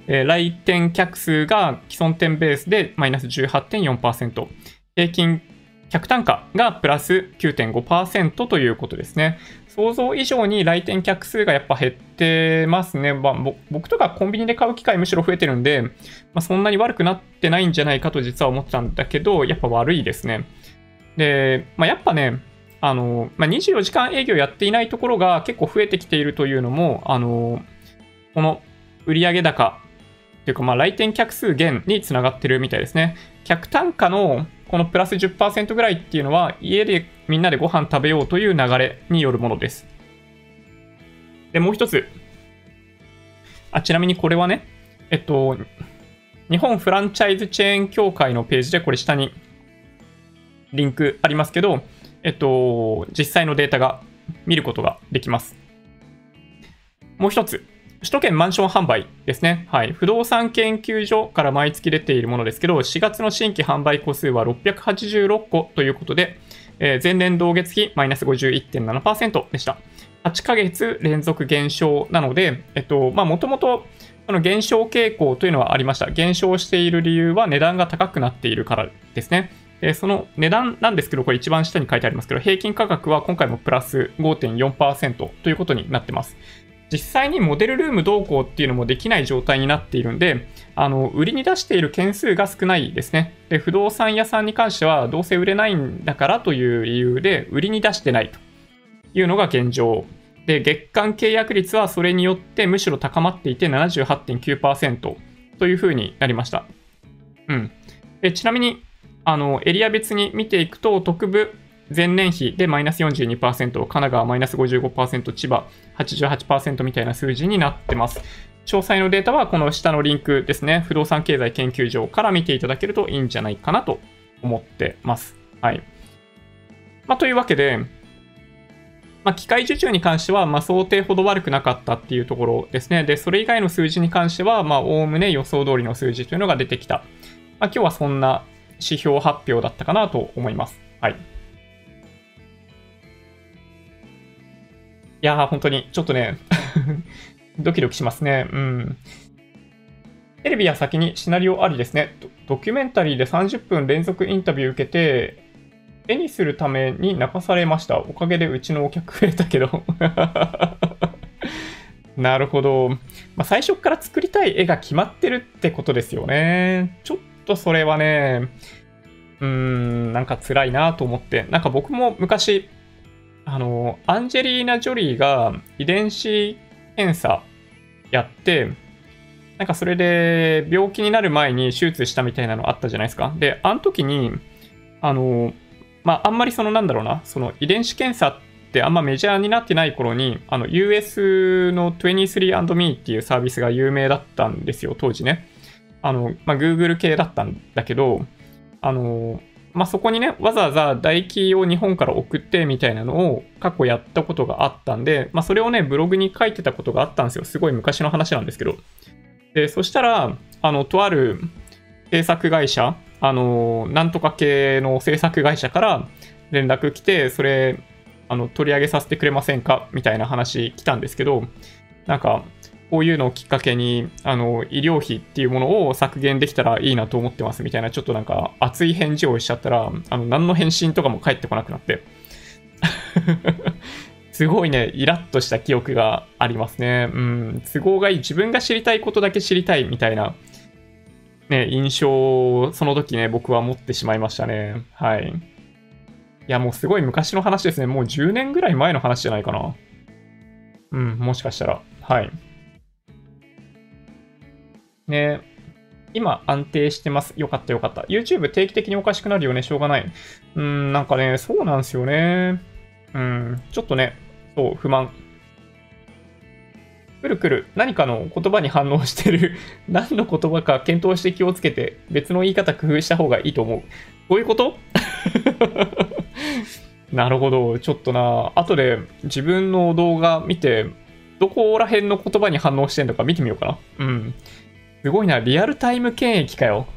Speaker 1: えー来店客数が既存店ベースでマイナス18.4%。平均客単価がプラス9.5%ということですね。想像以上に来店客数がやっぱ減ってますね。まあ、僕とかコンビニで買う機会むしろ増えてるんで、まあ、そんなに悪くなってないんじゃないかと実は思ってたんだけど、やっぱ悪いですね。で、まあ、やっぱね、あの、まあ、24時間営業やっていないところが結構増えてきているというのも、あの、この売上高というか、まあ、来店客数減につながってるみたいですね。客単価のこのプラス10%ぐらいっていうのは、家でみんなでご飯食べようという流れによるものです。で、もう一つ。あ、ちなみにこれはね、えっと、日本フランチャイズチェーン協会のページで、これ下にリンクありますけど、えっと、実際のデータが見ることができます。もう一つ。首都圏マンション販売ですね。はい。不動産研究所から毎月出ているものですけど、4月の新規販売個数は686個ということで、えー前年同月比マイナス51.7%でした。8ヶ月連続減少なので、えっと、まあ、もともと、その減少傾向というのはありました。減少している理由は値段が高くなっているからですね。でその値段なんですけど、これ一番下に書いてありますけど、平均価格は今回もプラス5.4%ということになってます。実際にモデルルームどうこうっていうのもできない状態になっているんで、あの、売りに出している件数が少ないですね。で、不動産屋さんに関しては、どうせ売れないんだからという理由で、売りに出してないというのが現状。で、月間契約率はそれによってむしろ高まっていて78.9%というふうになりました。うん。ちなみに、あの、エリア別に見ていくと、特部前年比でマイナス42%、神奈川マイナス55%、千葉88%みたいな数字になってます。詳細のデータはこの下のリンクですね、不動産経済研究所から見ていただけるといいんじゃないかなと思ってます。はい。まあ、というわけで、まあ、機械受注に関しては、ま、想定ほど悪くなかったっていうところですね。で、それ以外の数字に関しては、まあ、おおむね予想通りの数字というのが出てきた。まあ、今日はそんな指標発表だったかなと思います。はい。いやー、本当に、ちょっとね、ドキドキしますね。うん。テレビは先にシナリオありですね。ドキュメンタリーで30分連続インタビュー受けて、絵にするために泣かされました。おかげでうちのお客増えたけど。なるほど。まあ、最初から作りたい絵が決まってるってことですよね。ちょっとそれはね、うーん、なんか辛いなと思って。なんか僕も昔、あの、アンジェリーナ・ジョリーが遺伝子検査やって、なんかそれで病気になる前に手術したみたいなのあったじゃないですか。で、あの時に、あの、まあ、あんまりそのなんだろうな、その遺伝子検査ってあんまメジャーになってない頃に、あの US の 23andMe っていうサービスが有名だったんですよ、当時ね。あの、まあ、Google 系だったんだけど、あの、まあ、そこにね、わざわざ唾液を日本から送ってみたいなのを過去やったことがあったんで、まあ、それをね、ブログに書いてたことがあったんですよ。すごい昔の話なんですけど。で、そしたら、あの、とある制作会社、あの、なんとか系の制作会社から連絡来て、それ、あの、取り上げさせてくれませんか？みたいな話来たんですけど、なんか、こういうのをきっかけに、あの、医療費っていうものを削減できたらいいなと思ってますみたいな、ちょっとなんか熱い返事をしちゃったら、あの、何の返信とかも返ってこなくなって。すごいね、イラッとした記憶がありますね。うん、都合がいい。自分が知りたいことだけ知りたいみたいな、ね、印象をその時ね、僕は持ってしまいましたね。はい。いや、もうすごい昔の話ですね。もう10年ぐらい前の話じゃないかな。うん、もしかしたら。はい。ね。今安定してます。よかったよかった。YouTube 定期的におかしくなるよね。しょうがない。うん、なんかね、そうなんですよね。うん、ちょっとね、そう、不満。くるくる、何かの言葉に反応してる。何の言葉か検討して気をつけて、別の言い方工夫した方がいいと思う。こういうこと？なるほど。ちょっとな、後で自分の動画見て、どこら辺の言葉に反応してんのか見てみようかな。うん。すごいな、リアルタイム検疫かよ。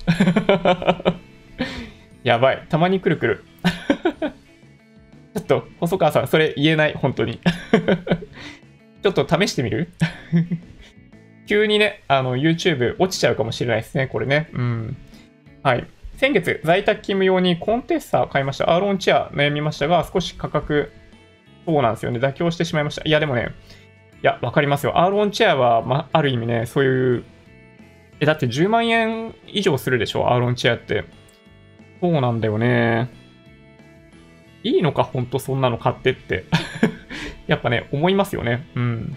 Speaker 1: やばい。たまにくるくる。ちょっと、細川さん、それ言えない、本当に。ちょっと試してみる？急にね、あの、YouTube 落ちちゃうかもしれないですね、これね。うん。はい。先月、在宅勤務用にコンテッサー買いました。アーロンチェア悩みましたが、少し価格、そうなんですよね。妥協してしまいました。いや、でもね、いや、わかりますよ。アーロンチェアは、ま、ある意味ね、そういう、え、だって10万円以上するでしょ、アーロンチェアって。そうなんだよね。いいのか、ほんとそんなの買ってって やっぱね、思いますよね。うん。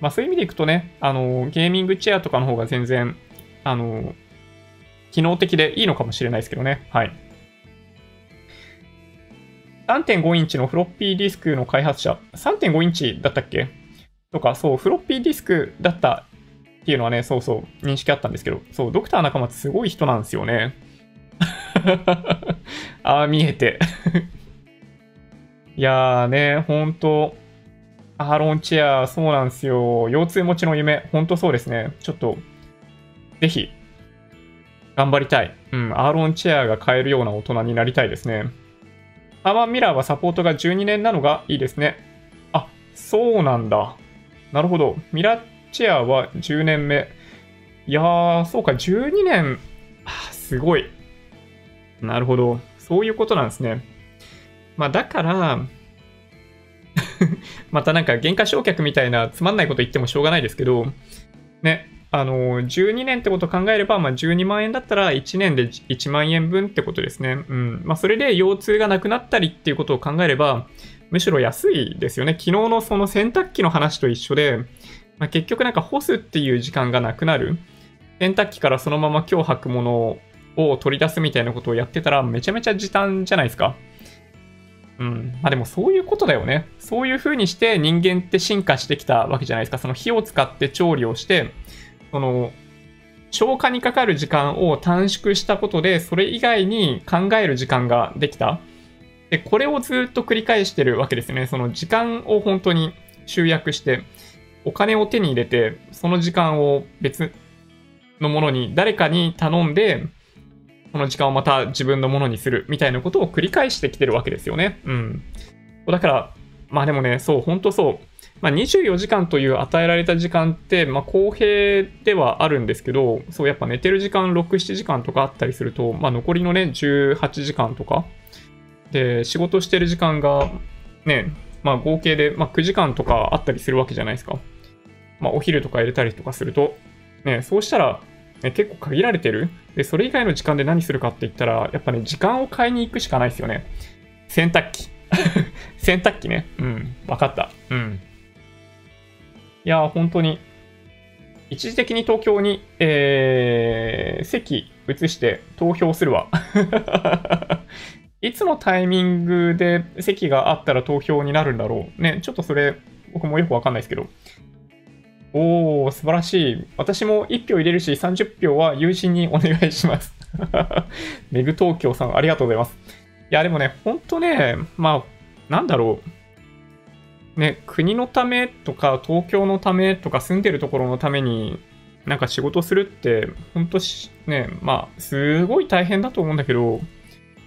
Speaker 1: まあそういう意味でいくとね、あの、ゲーミングチェアとかの方が全然、あの、機能的でいいのかもしれないですけどね。はい。3.5インチのフロッピーディスクの開発者、3.5インチだったっけ？とか、そう、フロッピーディスクだったっていうのはね、そうそう、認識あったんですけど、そう、ドクター仲間ってすごい人なんですよね。ああ、見えて いやーね、ほんと、アーロンチェア、そうなんですよ。腰痛持ちの夢、ほんとそうですね。ちょっと、ぜひ、頑張りたい。うん、アーロンチェアが買えるような大人になりたいですね。ハーマンミラーはサポートが12年なのがいいですね。あ、そうなんだ。なるほど。ミラーチェアは10年目。いやー、そうか、12年。あ、すごい。なるほど。そういうことなんですね。まあ、だから、またなんか原価償却みたいなつまんないこと言ってもしょうがないですけど、ね、あの、12年ってことを考えれば、まあ、12万円だったら1年で1万円分ってことですね。うん。まあ、それで腰痛がなくなったりっていうことを考えれば、むしろ安いですよね。昨日のその洗濯機の話と一緒で、まあ、結局なんか干すっていう時間がなくなる。洗濯機からそのまま今日履くものを取り出すみたいなことをやってたらめちゃめちゃ時短じゃないですか。うん。まあでもそういうことだよね。そういう風にして人間って進化してきたわけじゃないですか。その火を使って調理をして、その、消化にかかる時間を短縮したことで、それ以外に考える時間ができた。で、これをずっと繰り返してるわけですね。その時間を本当に集約して、お金を手に入れて、その時間を別のものに誰かに頼んで、その時間をまた自分のものにするみたいなことを繰り返してきてるわけですよね。うん。だから、まあでもね、そう、本当そう。まあ、24時間という与えられた時間って、まあ、公平ではあるんですけど、そう、やっぱ寝てる時間6、7時間とかあったりすると、まあ、残りのね、18時間とか、で、仕事してる時間が、ね、まあ、合計で、ま、9時間とかあったりするわけじゃないですか。まあ、お昼とか入れたりとかすると、ね、そうしたら、ね、結構限られてる。で、それ以外の時間で何するかって言ったら、やっぱね、時間を買いに行くしかないですよね。洗濯機。洗濯機ね。うん。わかった。うん。いや、本当に、一時的に東京に、えー、席移して投票するわ。いつのタイミングで席があったら投票になるんだろう。ね、ちょっとそれ、僕もよくわかんないですけど。おー、素晴らしい。私も1票入れるし、30票は友人にお願いします。メグ東京さん、ありがとうございます。いや、でもね、ほんとね、まあ、なんだろう。ね、国のためとか、東京のためとか、住んでるところのために、なんか仕事するって、ほんとね、まあ、すごい大変だと思うんだけど、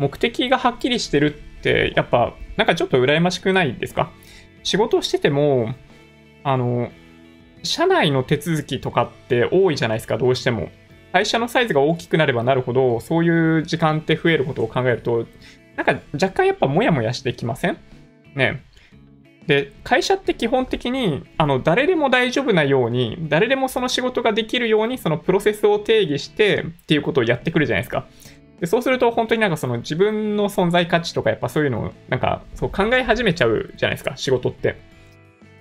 Speaker 1: 目的がはっきりしてるって、やっぱ、なんかちょっと羨ましくないですか？仕事してても、あの、社内の手続きとかって多いじゃないですか、どうしても。会社のサイズが大きくなればなるほど、そういう時間って増えることを考えると、なんか若干やっぱモヤモヤしてきません？ね。で、会社って基本的に、あの、誰でも大丈夫なように、誰でもその仕事ができるように、そのプロセスを定義してっていうことをやってくるじゃないですか。でそうすると本当になんかその自分の存在価値とかやっぱそういうのをなんかそう考え始めちゃうじゃないですか、仕事って。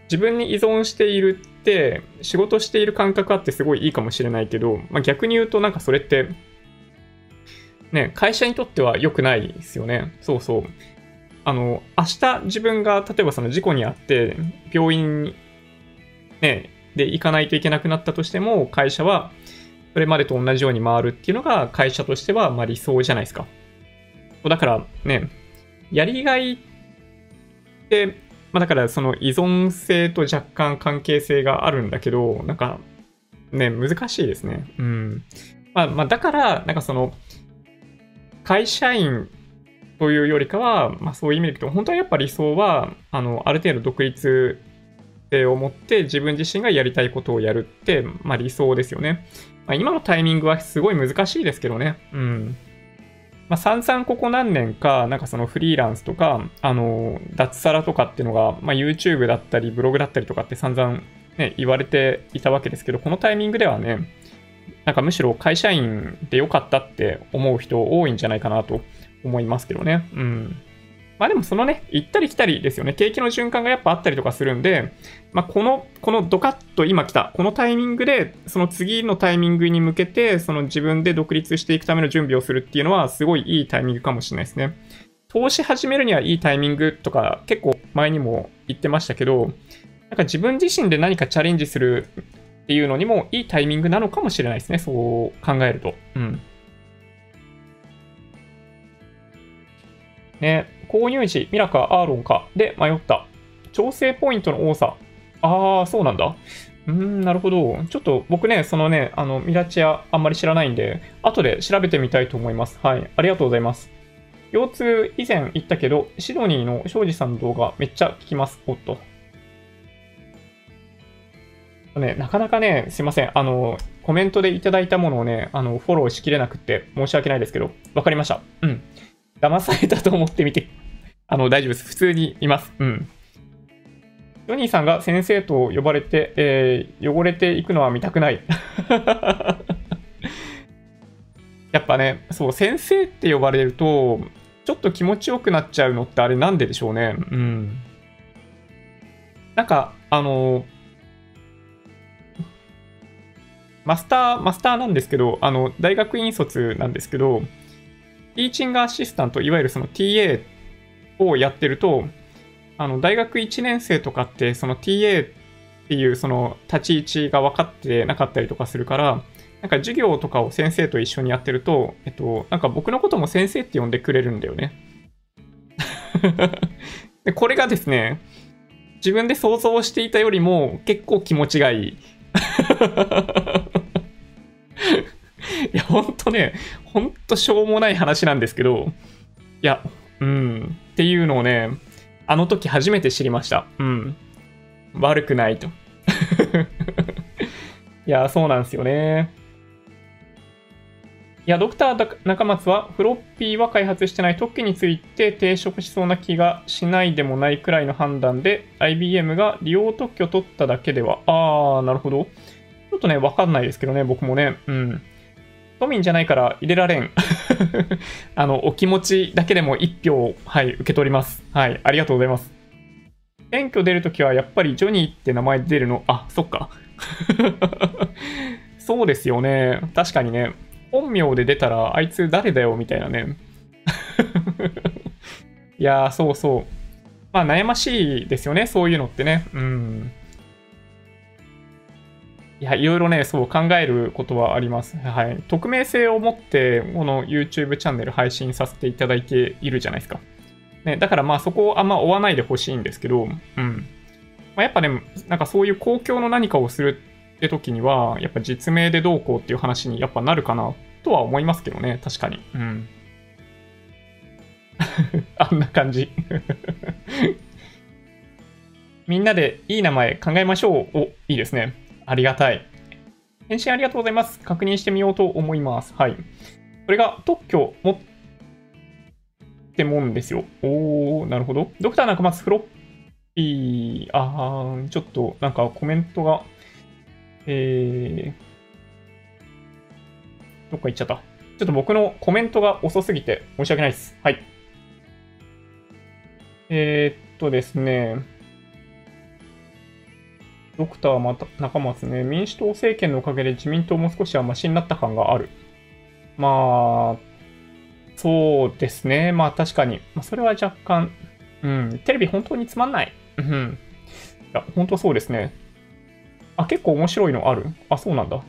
Speaker 1: 自分に依存しているって仕事している感覚あってすごいいいかもしれないけど、まあ、逆に言うとなんかそれってね、会社にとっては良くないですよね。そうそう。あの、明日自分が例えばその事故にあって病院ね、で行かないといけなくなったとしても会社はそれまでと同じように回るっていうのが会社としてはまあ理想じゃないですか。だからね、やりがいって、まあだからその依存性と若干関係性があるんだけど、なんかね、難しいですね。うん。まあ、まあ、だから、なんかその、会社員というよりかは、まあそういう意味でいくと、本当はやっぱ理想は、あの、ある程度独立性を持って自分自身がやりたいことをやるって、まあ理想ですよね。まあ、今のタイミングはすごい難しいですけどね。うん。まあ、散々ここ何年か、なんかそのフリーランスとか、あの、脱サラとかっていうのが、まあ、YouTube だったり、ブログだったりとかって散々ね、言われていたわけですけど、このタイミングではね、なんかむしろ会社員でよかったって思う人多いんじゃないかなと思いますけどね。うん。まあでもそのね、行ったり来たりですよね。景気の循環がやっぱあったりとかするんで、まあこの、このドカッと今来た、このタイミングで、その次のタイミングに向けて、その自分で独立していくための準備をするっていうのは、すごいいいタイミングかもしれないですね。投資始めるにはいいタイミングとか、結構前にも言ってましたけど、なんか自分自身で何かチャレンジするっていうのにもいいタイミングなのかもしれないですね。そう考えると。うん。ね、購入時、ミラかアーロンかで迷った。調整ポイントの多さ。ああ、そうなんだ。うーん、なるほど。ちょっと僕ね、そのね、あの、ミラチアあんまり知らないんで、後で調べてみたいと思います。はい。ありがとうございます。腰痛以前言ったけど、シドニーの庄司さんの動画めっちゃ聞きます。おっと。ね、なかなかね、すいません。あの、コメントでいただいたものをね、あの、フォローしきれなくって申し訳ないですけど、わかりました。うん。騙されたと思ってみてあの、大丈夫です。普通にいます。うん。ヨニーさんが先生と呼ばれて、えー、汚れていくのは見たくない。やっぱね、そう、先生って呼ばれると、ちょっと気持ちよくなっちゃうのってあれなんででしょうね。うん。なんか、あの、マスター、マスターなんですけど、あの、大学院卒なんですけど、ティーチングアシスタント、いわゆるその TA っをやってると、あの、大学1年生とかって、その TA っていうその立ち位置が分かってなかったりとかするから、なんか授業とかを先生と一緒にやってると、えっと、なんか僕のことも先生って呼んでくれるんだよね。でこれがですね、自分で想像していたよりも結構気持ちがいい。いや、ほんとね、ほんとしょうもない話なんですけど、いや、うん、っていうのをね、あの時初めて知りました。うん。悪くないと。いや、そうなんですよね。いや、ドクター中松はフロッピーは開発してない特許について抵触しそうな気がしないでもないくらいの判断で IBM が利用特許取っただけでは。あー、なるほど。ちょっとね、わかんないですけどね、僕もね。うん。都民じゃないから入れられん。あの、お気持ちだけでも1票、はい、受け取ります。はい、ありがとうございます。選挙出るときはやっぱりジョニーって名前出るの、あ、そっか。そうですよね。確かにね。本名で出たら、あいつ誰だよみたいなね。いや、そうそう。まあ悩ましいですよね、そういうのってね。うん。いや、いろいろね、そう考えることはあります。はい。匿名性を持って、この YouTube チャンネル配信させていただいているじゃないですか。ね、だからまあそこをあんま追わないでほしいんですけど、うん。まあ、やっぱね、なんかそういう公共の何かをするって時には、やっぱ実名でどうこうっていう話にやっぱなるかなとは思いますけどね、確かに。うん。あんな感じ みんなでいい名前考えましょう。お、いいですね。ありがたい。返信ありがとうございます。確認してみようと思います。はい。これが特許持ってもんですよ。おー、なるほど。ドクター中松フロッピー、あー、ちょっとなんかコメントが、えー、どっか行っちゃった。ちょっと僕のコメントが遅すぎて申し訳ないです。はい。えー、っとですね。ドクターまた中松ね、民主党政権のおかげで自民党も少しはマシになった感がある。まあ、そうですね。まあ確かに。まあ、それは若干、うん、テレビ本当につまんない。うん。いや、本当そうですね。あ、結構面白いのある？あ、そうなんだ。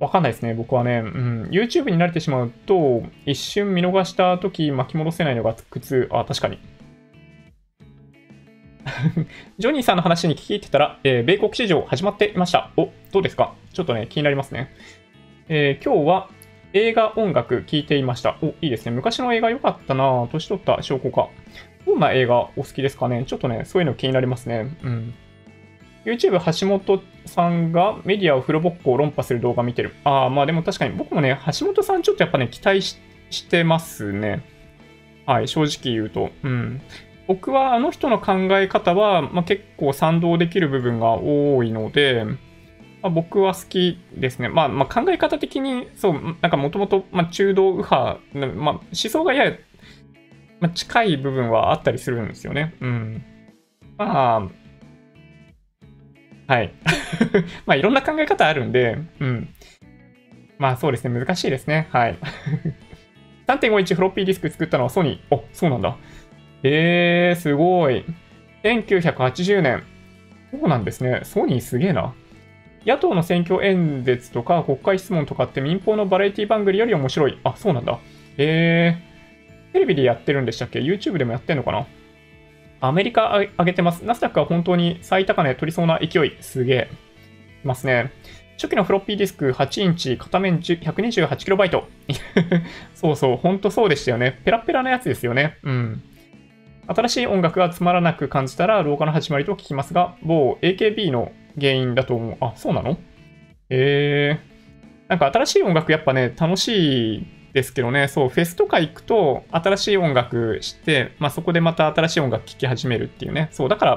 Speaker 1: わかんないですね、僕はね。うん。YouTube に慣れてしまうと、一瞬見逃した時巻き戻せないのが苦痛。あ、確かに。ジョニーさんの話に聞いてたら、えー、米国市場始まっていました。お、どうですか？ちょっとね、気になりますね。えー、今日は映画音楽聴いていました。お、いいですね。昔の映画良かったな年取った証拠か。どんな映画お好きですかね？ちょっとね、そういうの気になりますね。うん。YouTube 橋本さんがメディアを風呂ぼっこを論破する動画見てる。ああ、まあでも確かに僕もね、橋本さんちょっとやっぱね、期待してますね。はい、正直言うと。うん。僕はあの人の考え方は、まあ、結構賛同できる部分が多いので、まあ、僕は好きですね。まあ、まあ、考え方的に、そう、なんかもともと中道右派、まあ、思想がやや、まあ、近い部分はあったりするんですよね。うん。まあ、はい。まあ、いろんな考え方あるんで、うん。まあ、そうですね。難しいですね。はい。3.51フロッピーディスク作ったのはソニー。お、そうなんだ。えー、すごい。1980年。そうなんですね。ソニーすげえな。野党の選挙演説とか国会質問とかって民放のバラエティ番組より面白い。あ、そうなんだ。えー、テレビでやってるんでしたっけ ?YouTube でもやってんのかな？アメリカ上げてます。ナスダックは本当に最高値取りそうな勢い。すげえ。いますね。初期のフロッピーディスク8インチ、片面 128KB。そうそう、ほんとそうでしたよね。ペラペラなやつですよね。うん。新しい音楽がつまらなく感じたら、老化の始まりと聞きますが、某 AKB の原因だと思う。あ、そうなの？えー。なんか新しい音楽やっぱね、楽しいですけどね、そう、フェスとか行くと、新しい音楽して、まあそこでまた新しい音楽聴き始めるっていうね。そう、だから、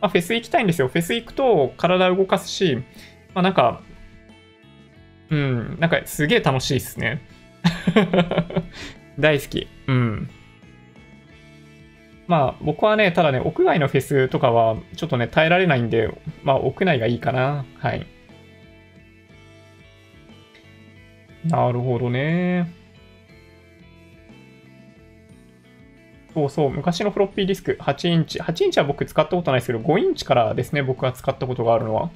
Speaker 1: まあ、フェス行きたいんですよ。フェス行くと体動かすし、まあなんか、うん、なんかすげえ楽しいっすね。大好き。うん。まあ僕はね、ただね、屋外のフェスとかはちょっとね、耐えられないんで、まあ屋内がいいかな。はい。なるほどね。そうそう、昔のフロッピーディスク8インチ。8インチは僕使ったことないですけど、5インチからですね、僕が使ったことがあるのは。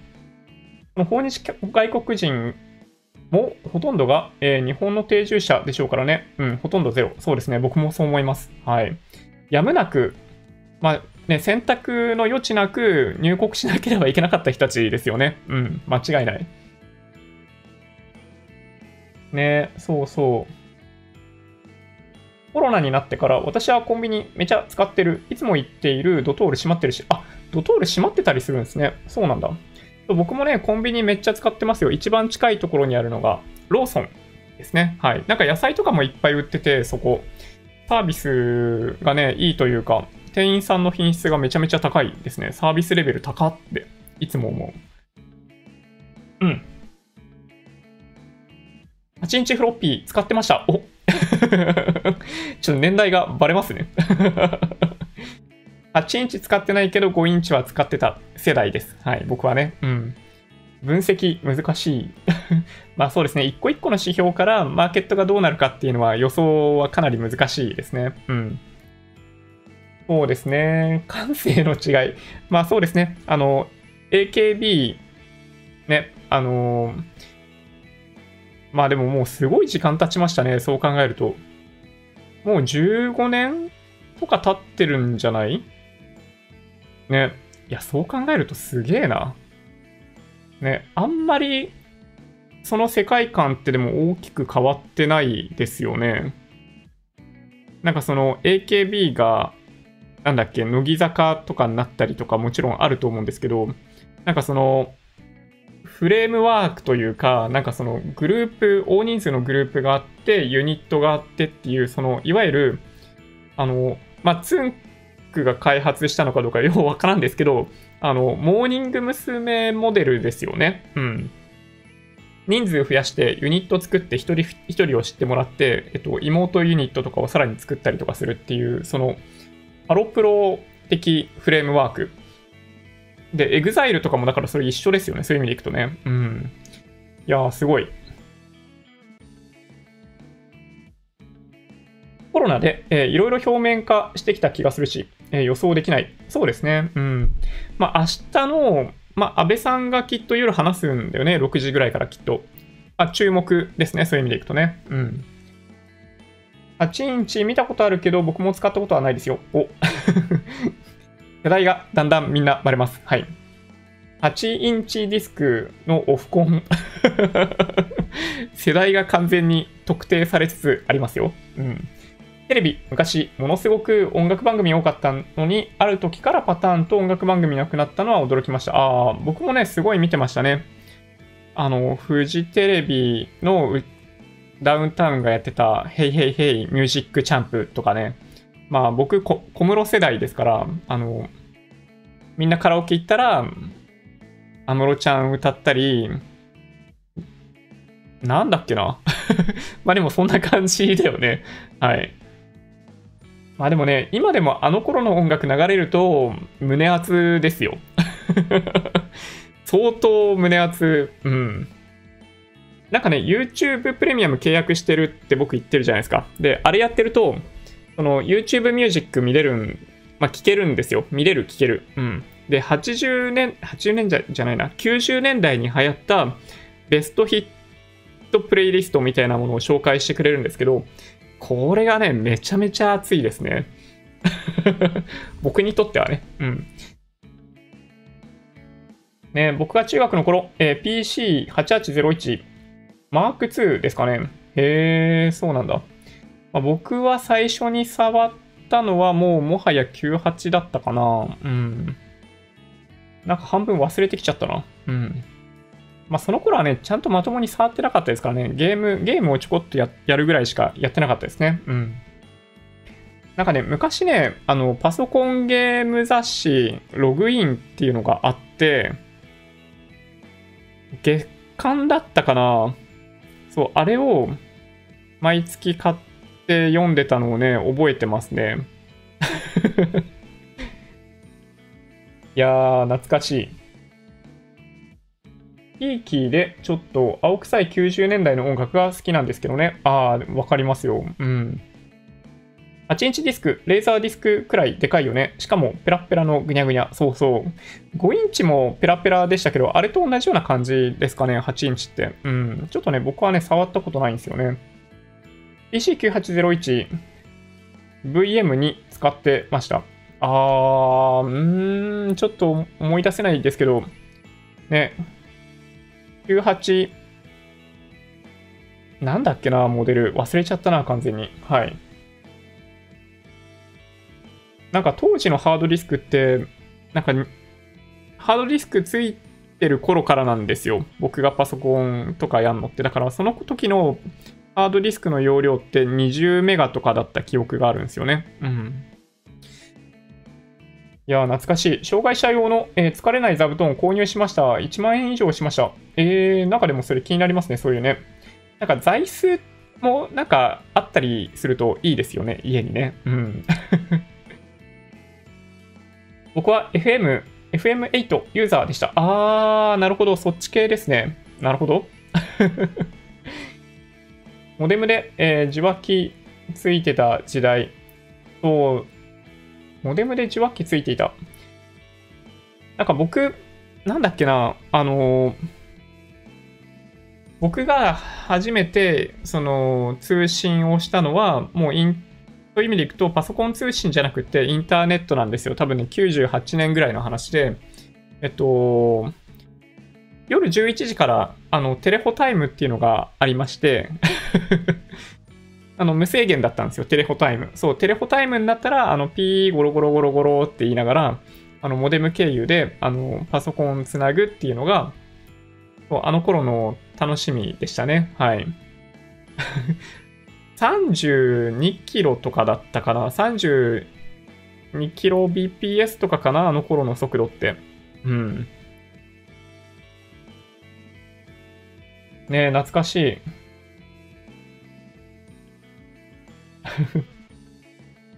Speaker 1: この訪日外国人もほとんどが、えー、日本の定住者でしょうからね。うん、ほとんどゼロ。そうですね、僕もそう思います。はい。やむなく、まあね、選択の余地なく入国しなければいけなかった人たちですよね。うん、間違いない。ね、そうそう。コロナになってから私はコンビニめちゃ使ってる。いつも行っているドトール閉まってるし、あ、ドトール閉まってたりするんですね。そうなんだ。僕もね、コンビニめっちゃ使ってますよ。一番近いところにあるのが、ローソンですね。はい。なんか野菜とかもいっぱい売ってて、そこ。サービスがね、いいというか、店員さんの品質がめちゃめちゃ高いですね。サービスレベル高って、いつも思う。うん。8インチフロッピー使ってました。お ちょっと年代がバレますね 8インチ使ってないけど5インチは使ってた世代です。はい、僕はね。うん。分析難しい。まあそうですね、一個一個の指標からマーケットがどうなるかっていうのは予想はかなり難しいですね。うん。そうですね、感性の違い。まあそうですね、あの、AKB、ね、あのまあでももうすごい時間経ちましたね、そう考えると。もう15年とか経ってるんじゃない？ね。いや、そう考えるとすげえな。ね、あんまりその世界観ってでも大きく変わってないですよね。なんかその AKB が、なんだっけ、乃木坂とかになったりとかもちろんあると思うんですけど、なんかその、フレームワークというか、なんかそのグループ、大人数のグループがあって、ユニットがあってっていう、その、いわゆる、あの、まあ、ツンクが開発したのかどうかようわからんですけど、あの、モーニング娘。モデルですよね。うん。人数増やしてユニット作って一人一人を知ってもらって、えっと、妹ユニットとかをさらに作ったりとかするっていう、その、ハロプロ的フレームワークで、エグザイルとかもだからそれ一緒ですよね。そういう意味でいくとね。うん。いやー、すごい。コロナで、えー、いろいろ表面化してきた気がするし、え、予想できない。そうですね。うん。まあ、明日の、まあ、安倍さんがきっと夜話すんだよね。6時ぐらいからきっと。あ、注目ですね。そういう意味でいくとね。うん。8インチ見たことあるけど、僕も使ったことはないですよ。お 世代がだんだんみんなバレます。はい。8インチディスクのオフコン 世代が完全に特定されつつありますよ。うん。テレビ、昔、ものすごく音楽番組多かったのに、ある時からパターンと音楽番組なくなったのは驚きました。ああ、僕もね、すごい見てましたね。あの、フジテレビのダウンタウンがやってた、ヘイヘイヘイミュージックチャンプとかね。まあ僕、小室世代ですから、あの、みんなカラオケ行ったら、安室ちゃん歌ったり、なんだっけな まあでもそんな感じだよね。はい。まあでもね、今でもあの頃の音楽流れると胸熱ですよ。相当胸熱。うん。なんかね、YouTube プレミアム契約してるって僕言ってるじゃないですか。で、あれやってると、その YouTube ミュージック見れるん、まあ聞けるんですよ。見れる、聞ける。うん。で、80年、80年じゃじゃないな、90年代に流行ったベストヒットプレイリストみたいなものを紹介してくれるんですけど、これがね、めちゃめちゃ熱いですね。僕にとってはね。うん。ね、僕が中学の頃、えー、PC8801 マーク2ですかね。へえ、そうなんだ。まあ、僕は最初に触ったのはもうもはや98だったかな。うん。なんか半分忘れてきちゃったな。うん。まあその頃はね、ちゃんとまともに触ってなかったですからね。ゲーム、ゲームをちょこっとややるぐらいしかやってなかったですね。うん。なんかね、昔ね、あの、パソコンゲーム雑誌、ログインっていうのがあって、月間だったかなそう、あれを毎月買って読んでたのをね、覚えてますね。いやー、懐かしい。ピーキーでちょっと青臭い90年代の音楽が好きなんですけどね。あー、わかりますよ。うん。8インチディスク、レーザーディスクくらいでかいよね。しかもペラペラのぐにゃぐにゃ。そうそう。5インチもペラペラでしたけど、あれと同じような感じですかね、8インチって。うん。ちょっとね、僕はね、触ったことないんですよね。PC9801、VM に使ってました。あー、うーん、ちょっと思い出せないですけど、ね、98、なんだっけな、モデル。忘れちゃったな、完全に。はい。なんか当時のハードディスクって、なんか、ハードディスクついてる頃からなんですよ。僕がパソコンとかやんのって。だからその時のハードディスクの容量って20メガとかだった記憶があるんですよね。うん。いや懐かしい。障害者用の、えー、疲れない座布団を購入しました。1万円以上しました。えー、なんかでもそれ気になりますね、そういうね。なんか座椅子もなんかあったりするといいですよね、家にね。うん。僕は FM、FM8 ユーザーでした。あー、なるほど。そっち系ですね。なるほど。モデムで、えー、受話器ついてた時代。そう、モデムで受話器ついていた。なんか僕、なんだっけな、あのー、僕が初めて、その、通信をしたのは、もうインそういう意味でいくと、パソコン通信じゃなくてインターネットなんですよ。多分ね、98年ぐらいの話で、えっと、夜11時からあのテレホタイムっていうのがありましてあの無制限だったんですよ、テレホタイム。そう、テレホタイムになったら、あのピーゴロゴロゴロゴロって言いながら、あのモデム経由であのパソコンつなぐっていうのが、そうあの頃の楽しみでしたね。はい。32キロとかだったかな ?32 キロ BPS とかかな？あの頃の速度って。うん。ねえ、懐かしい。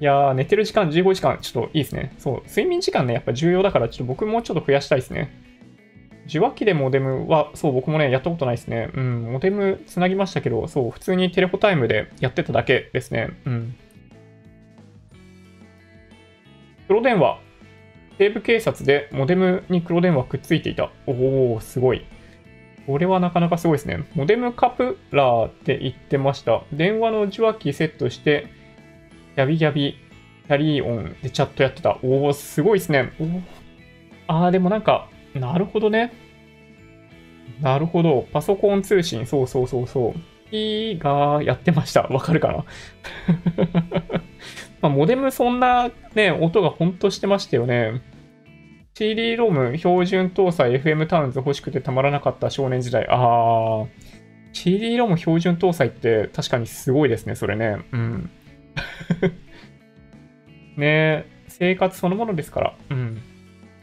Speaker 1: いやー、寝てる時間15時間、ちょっといいですね。そう、睡眠時間ね、やっぱ重要だから、ちょっと僕もうちょっと増やしたいですね。受話器でモデムは、そう、僕もね、やったことないですね。うん、モデムつなぎましたけど、そう、普通にテレホタイムでやってただけですね。うん。黒電話。西部警察でモデムに黒電話くっついていた。おお、すごい。これはなかなかすごいですね。モデムカプラーって言ってました。電話の受話器セットして、ギャビギャビ、キャリーオンでチャットやってた。おお、すごいですね。ああ、でもなんか、なるほどね。なるほど。パソコン通信、そうそうそうそう。いがやってました。わかるかな？まあ、モデムそんなね、音がほんとしてましたよね。CD ロム標準搭載 FM タウンズ欲しくてたまらなかった少年時代。あー。CD ロム標準搭載って確かにすごいですね、それね。うん。ね生活そのものですから。うん。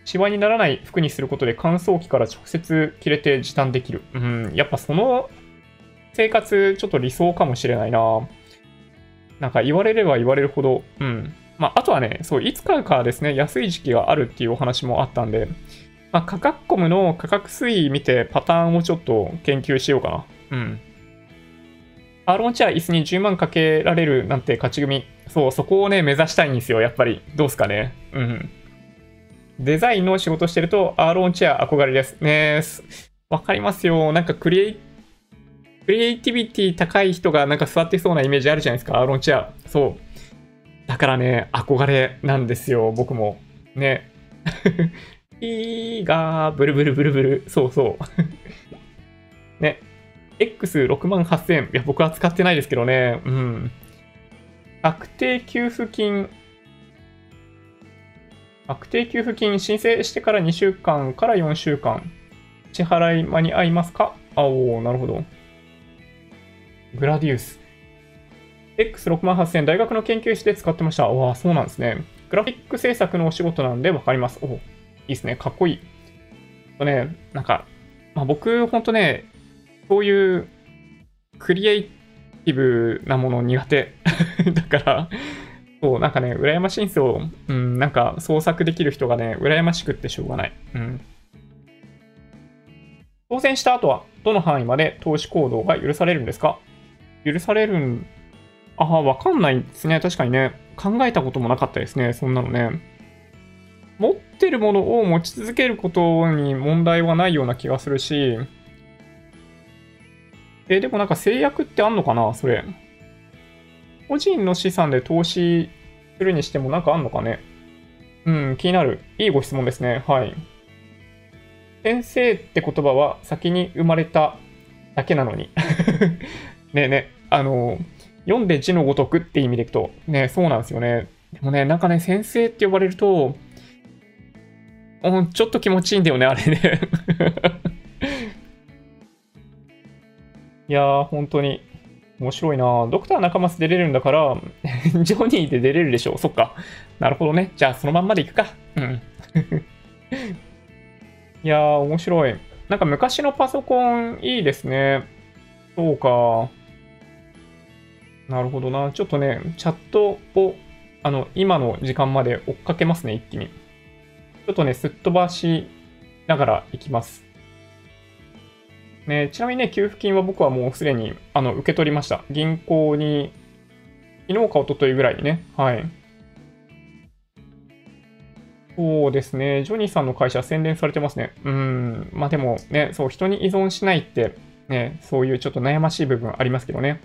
Speaker 1: シワにならない服にすることで乾燥機から直接着れて時短できる。うん。やっぱその生活ちょっと理想かもしれないな。なんか言われれば言われるほど、うん。まあ、あとはね、そう、いつからかですね、安い時期があるっていうお話もあったんで、まあ、価格コムの価格推移見てパターンをちょっと研究しようかな。うん。アーロンチェア椅子に10万かけられるなんて勝ち組。そう、そこをね、目指したいんですよ、やっぱり。どうすかね。うん。デザインの仕事してると、アーロンチェア憧れです。ねわかりますよ。なんかクリエイ、クリエイティビティ高い人がなんか座ってそうなイメージあるじゃないですか、アーロンチェア。そう。だからね、憧れなんですよ、僕も。ね。いいがブルブルブルブル。そうそう。ね。X6 万8000。いや、僕は使ってないですけどね。うん。確定給付金。確定給付金申請してから2週間から4週間。支払い間に合いますか？あおなるほど。グラディウス。X68000 大学の研究室で使ってました。わあ、そうなんですね。グラフィック制作のお仕事なんでわかります。おいいですね。かっこいい。とね、なんか、まあ、僕、ほんとね、そういうクリエイティブなもの苦手。だから、そう、なんかね、羨ましいんですよ。うん、なんか創作できる人がね、羨ましくってしょうがない。うん。当選した後は、どの範囲まで投資行動が許されるんですか？許されるんああ、わかんないですね。確かにね。考えたこともなかったですね。そんなのね。持ってるものを持ち続けることに問題はないような気がするし、え、でもなんか制約ってあんのかな？それ。個人の資産で投資するにしてもなんかあんのかね？うん、気になる。いいご質問ですね。はい。先生って言葉は先に生まれただけなのに。ねえねえ、あの、読んで字のごとくって意味でいくと、ね、そうなんですよね。でもね、なんかね、先生って呼ばれると、うん、ちょっと気持ちいいんだよね、あれね いやー、本当に。面白いなドクター中松出れるんだから、ジョニーで出れるでしょう。そっか。なるほどね。じゃあ、そのまんまでいくか。うん。いやー、面白い。なんか昔のパソコンいいですね。そうか。なるほどな。ちょっとね、チャットを、あの、今の時間まで追っかけますね、一気に。ちょっとね、すっ飛ばしながら行きます。ね、ちなみにね、給付金は僕はもうすでに、あの、受け取りました。銀行に、昨日か一昨日ぐらいにね。はい。そうですね。ジョニーさんの会社宣伝されてますね。うん。まあでもね、そう、人に依存しないって、ね、そういうちょっと悩ましい部分ありますけどね。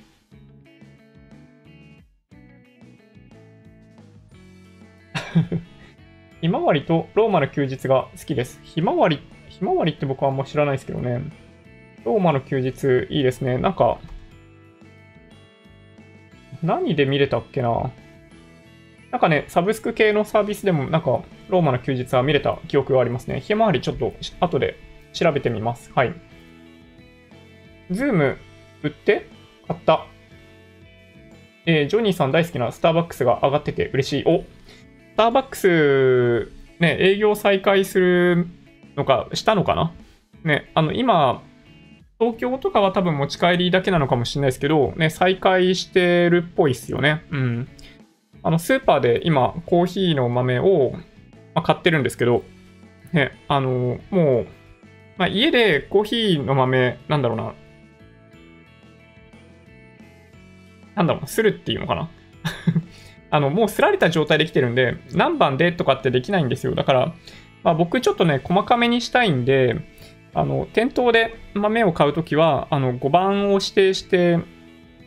Speaker 1: まわりとローマの休日が好きです。ひまわり、ひまわりって僕はあんま知らないですけどね。ローマの休日いいですね。なんか、何で見れたっけな？なんかね、サブスク系のサービスでもなんか、ローマの休日は見れた記憶がありますね。ひまわりちょっと後で調べてみます。はい。ズーム売って買った。えー、ジョニーさん大好きなスターバックスが上がってて嬉しい。おスターバックス、ね、営業再開するのか、したのかな？ね、あの、今、東京とかは多分持ち帰りだけなのかもしれないですけど、ね、再開してるっぽいっすよね。うん。あの、スーパーで今、コーヒーの豆を、ま、買ってるんですけど、ね、あの、もう、まあ、家でコーヒーの豆、なんだろうな、なんだろう、するっていうのかなあの、もうすられた状態できてるんで、何番でとかってできないんですよ。だから、まあ、僕ちょっとね、細かめにしたいんで、あの、店頭で豆を買うときは、あの、5番を指定して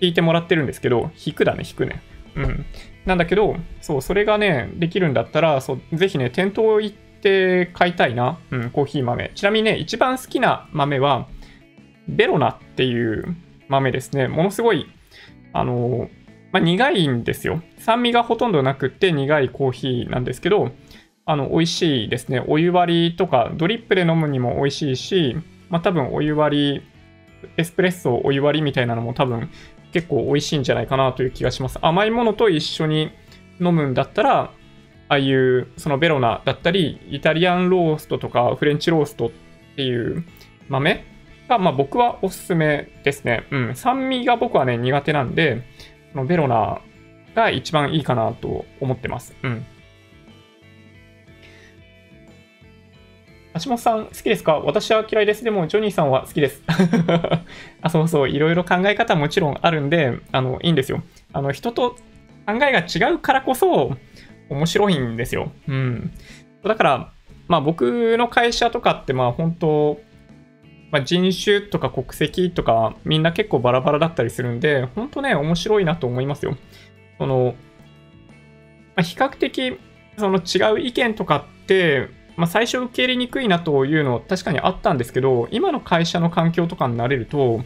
Speaker 1: 引いてもらってるんですけど、引くだね、引くね。うん。なんだけど、そう、それがね、できるんだったら、そう、ぜひね、店頭行って買いたいな。うん、コーヒー豆。ちなみにね、一番好きな豆は、ベロナっていう豆ですね。ものすごい、あの、まあ、苦いんですよ。酸味がほとんどなくって苦いコーヒーなんですけど、あの、美味しいですね。お湯割りとか、ドリップで飲むにも美味しいし、まあ、多分お湯割り、エスプレッソお湯割りみたいなのも多分結構美味しいんじゃないかなという気がします。甘いものと一緒に飲むんだったら、ああいうそのベロナだったり、イタリアンローストとかフレンチローストっていう豆が、まあ僕はおすすめですね。うん。酸味が僕はね、苦手なんで、のベロナが一番いいかなと思ってます。うん。橋本さん好きですか？私は嫌いです。でも、ジョニーさんは好きです。あ、そうそう、いろいろ考え方もちろんあるんで、あの、いいんですよ。あの、人と考えが違うからこそ、面白いんですよ。うん。だから、まあ僕の会社とかって、まあ本当、まあ、人種とか国籍とかみんな結構バラバラだったりするんで、本当ね、面白いなと思いますよ。その、まあ、比較的、その違う意見とかって、まあ、最初受け入れにくいなというの確かにあったんですけど、今の会社の環境とかになれると、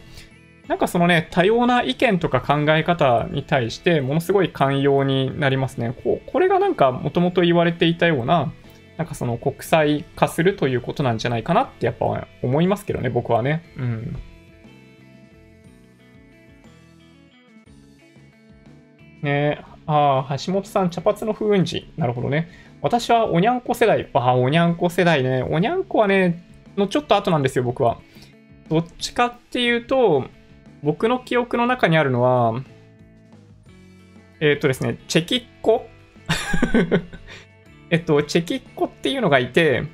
Speaker 1: なんかそのね、多様な意見とか考え方に対して、ものすごい寛容になりますね。こうこれがなんかもともと言われていたような、なんかその国際化するということなんじゃないかなってやっぱ思いますけどね、僕はね。うん。ねああ、橋本さん、茶髪の風雲児。なるほどね。私はおにゃんこ世代。ああ、おにゃんこ世代ね。おにゃんこはね、のちょっと後なんですよ、僕は。どっちかっていうと、僕の記憶の中にあるのは、えっ、ー、とですね、チェキッコ えっと、チェキッコっていうのがいて、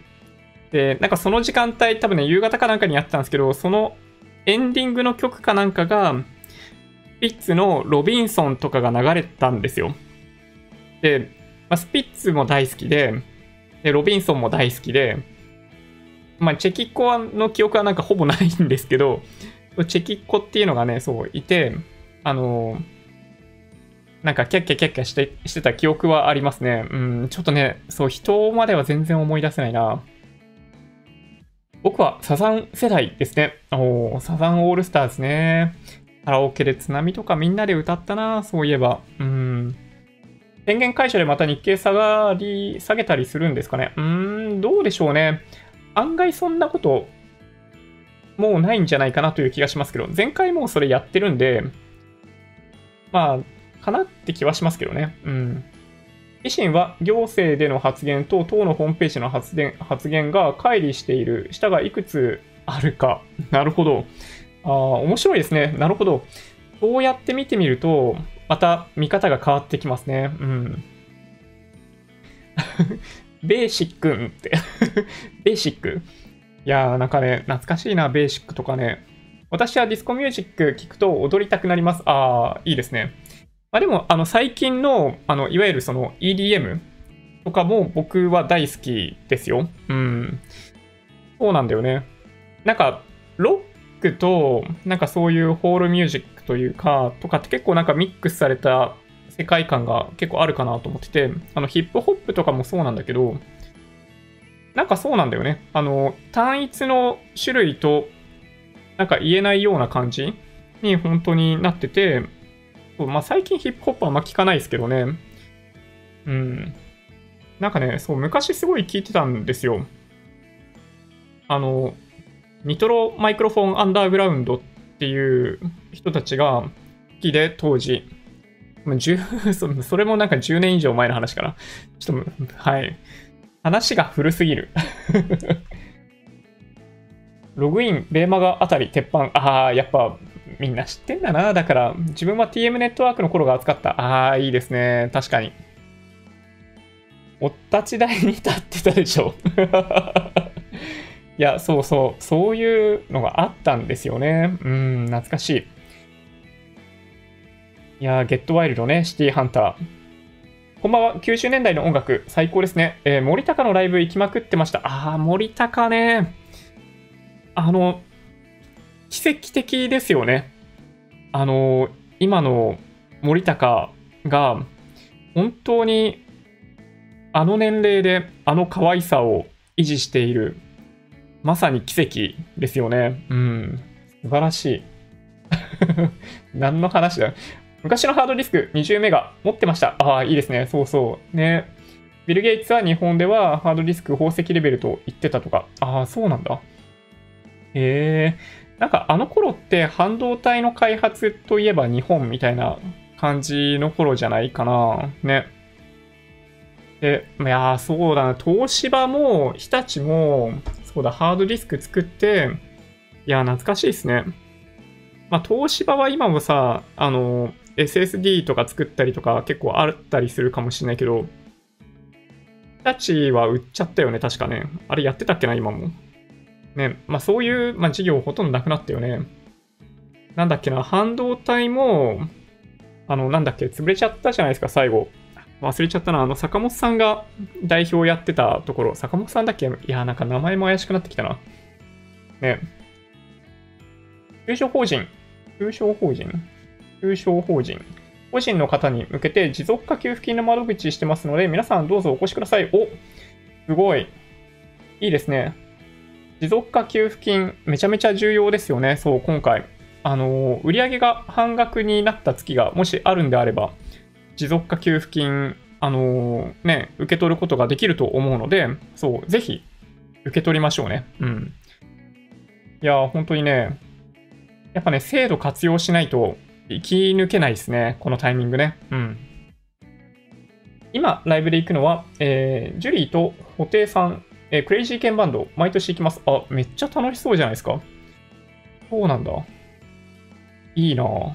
Speaker 1: で、なんかその時間帯、多分ね、夕方かなんかにやってたんですけど、そのエンディングの曲かなんかが、ピッツのロビンソンとかが流れたんですよ。で、まあ、スピッツも大好きで、で、ロビンソンも大好きで、まあ、チェキッコの記憶はなんかほぼないんですけど、チェキッコっていうのがね、そう、いて、あのなんかキャッキャキャッキャしてしてた記憶はありますね。うん、ちょっとね、そう、人までは全然思い出せないな。僕はサザン世代ですね。おサザンオールスターズね。カラオケで津波とかみんなで歌ったな、そういえば。うん。電源解除でまた日経下がり、下げたりするんですかね。うーん、どうでしょうね。案外そんなこと、もうないんじゃないかなという気がしますけど、前回もうそれやってるんで、まあ、かなって気はしますけどね。うん。維新は行政での発言と党のホームページの発言発言が乖離している、下がいくつあるか。なるほど。ああ、面白いですね。なるほど。そうやって見てみると、また見方が変わってきますね。うん。ベーシックンって ベーシックいやーなんかね、懐かしいな、ベーシックとかね。私はディスコミュージック聞くと踊りたくなります。ああ、いいですね。あでも、あの、最近の、あの、いわゆるその EDM とかも僕は大好きですよ。うん。そうなんだよね。なんか、ロックと、なんかそういうホールミュージックというか、とかって結構なんかミックスされた世界観が結構あるかなと思ってて、あのヒップホップとかもそうなんだけど、なんかそうなんだよね。あの、単一の種類と、なんか言えないような感じに本当になってて、まあ最近ヒップホップはあんま聞かないですけどね。うん。なんかね、そう、昔すごい聞いてたんですよ。あの、ニトロマイクロフォンアンダーグラウンドっていう人たちが好きで当時、それもなんか10年以上前の話かな。ちょっと、はい。話が古すぎる。ログイン、ベーマガあたり、鉄板。ああ、やっぱみんな知ってんだな。だから、自分は TM ネットワークの頃が扱った。ああ、いいですね。確かに。お立ち台に立ってたでしょ いや、そうそう、そういうのがあったんですよね。うん、懐かしい。いやゲットワイルドね、シティハンター。こんばんは、90年代の音楽、最高ですね。えー、森高のライブ行きまくってました。あー、森高ね。あの、奇跡的ですよね。あの、今の森高が、本当に、あの年齢で、あの可愛さを維持しているまさに奇跡ですよね。うん。素晴らしい。何の話だ昔のハードディスク20メガ持ってました。ああ、いいですね。そうそう。ね。ビル・ゲイツは日本ではハードディスク宝石レベルと言ってたとか。ああ、そうなんだ。へえ。なんかあの頃って半導体の開発といえば日本みたいな感じの頃じゃないかな。ね。で、いやそうだな。東芝も日立もそうだ、ハードディスク作って、いや、懐かしいですね。まあ、東芝は今もさ、あの、SSD とか作ったりとか結構あったりするかもしれないけど、日立は売っちゃったよね、確かね。あれやってたっけな、今も。ね、まあそういう、まあ、事業ほとんどなくなったよね。なんだっけな、半導体も、あの、なんだっけ、潰れちゃったじゃないですか、最後。忘れちゃったな。あの、坂本さんが代表やってたところ、坂本さんだっけ？いや、なんか名前も怪しくなってきたな。ね。中小法人、中小法人、中小法人、個人の方に向けて持続化給付金の窓口してますので、皆さんどうぞお越しください。おすごい。いいですね。持続化給付金、めちゃめちゃ重要ですよね。そう、今回。あの、売上が半額になった月がもしあるんであれば、持続化給付金、あの、ね、受け取ることができると思うので、そう、ぜひ、受け取りましょうね。うん。いや本当にね、やっぱね、制度活用しないと生き抜けないですね。このタイミングね。うん。今、ライブで行くのは、えー、ジュリーと布袋さん、えー、クレイジーケンバンド、毎年行きます。あ、めっちゃ楽しそうじゃないですか。そうなんだ。いいなぁ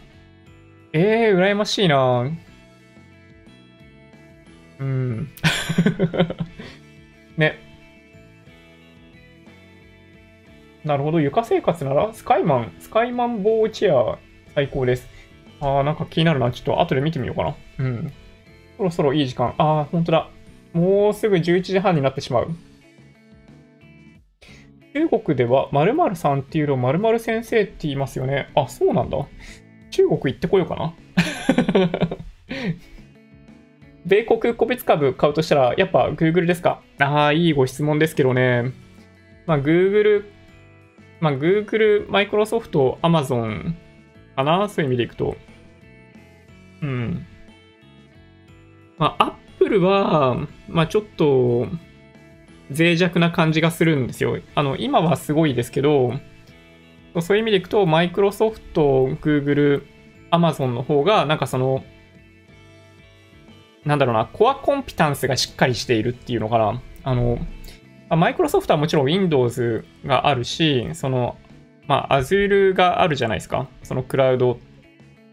Speaker 1: えー、羨ましいなぁうん。ね。なるほど。床生活なら、スカイマン、スカイマンボーチェア最高です。あー、なんか気になるな。ちょっと後で見てみようかな。うん。そろそろいい時間。あー、ほんとだ。もうすぐ11時半になってしまう。中国では〇〇さんっていうのを〇〇先生って言いますよね。あ、そうなんだ。中国行ってこようかな。米国個別株買うとしたら、やっぱ Google ですか？ああ、いいご質問ですけどね。まあ、Google、まあ、Google、Microsoft、Amazon かな？そういう意味でいくと。うん。まあ、Apple は、まあ、ちょっと、脆弱な感じがするんですよ。あの、今はすごいですけど、そういう意味でいくと、Microsoft、Google、Amazon の方が、なんかその、なんだろうな、コアコンピタンスがしっかりしているっていうのかな。あの、マイクロソフトはもちろん Windows があるし、その、まあ、Azure があるじゃないですか。そのクラウド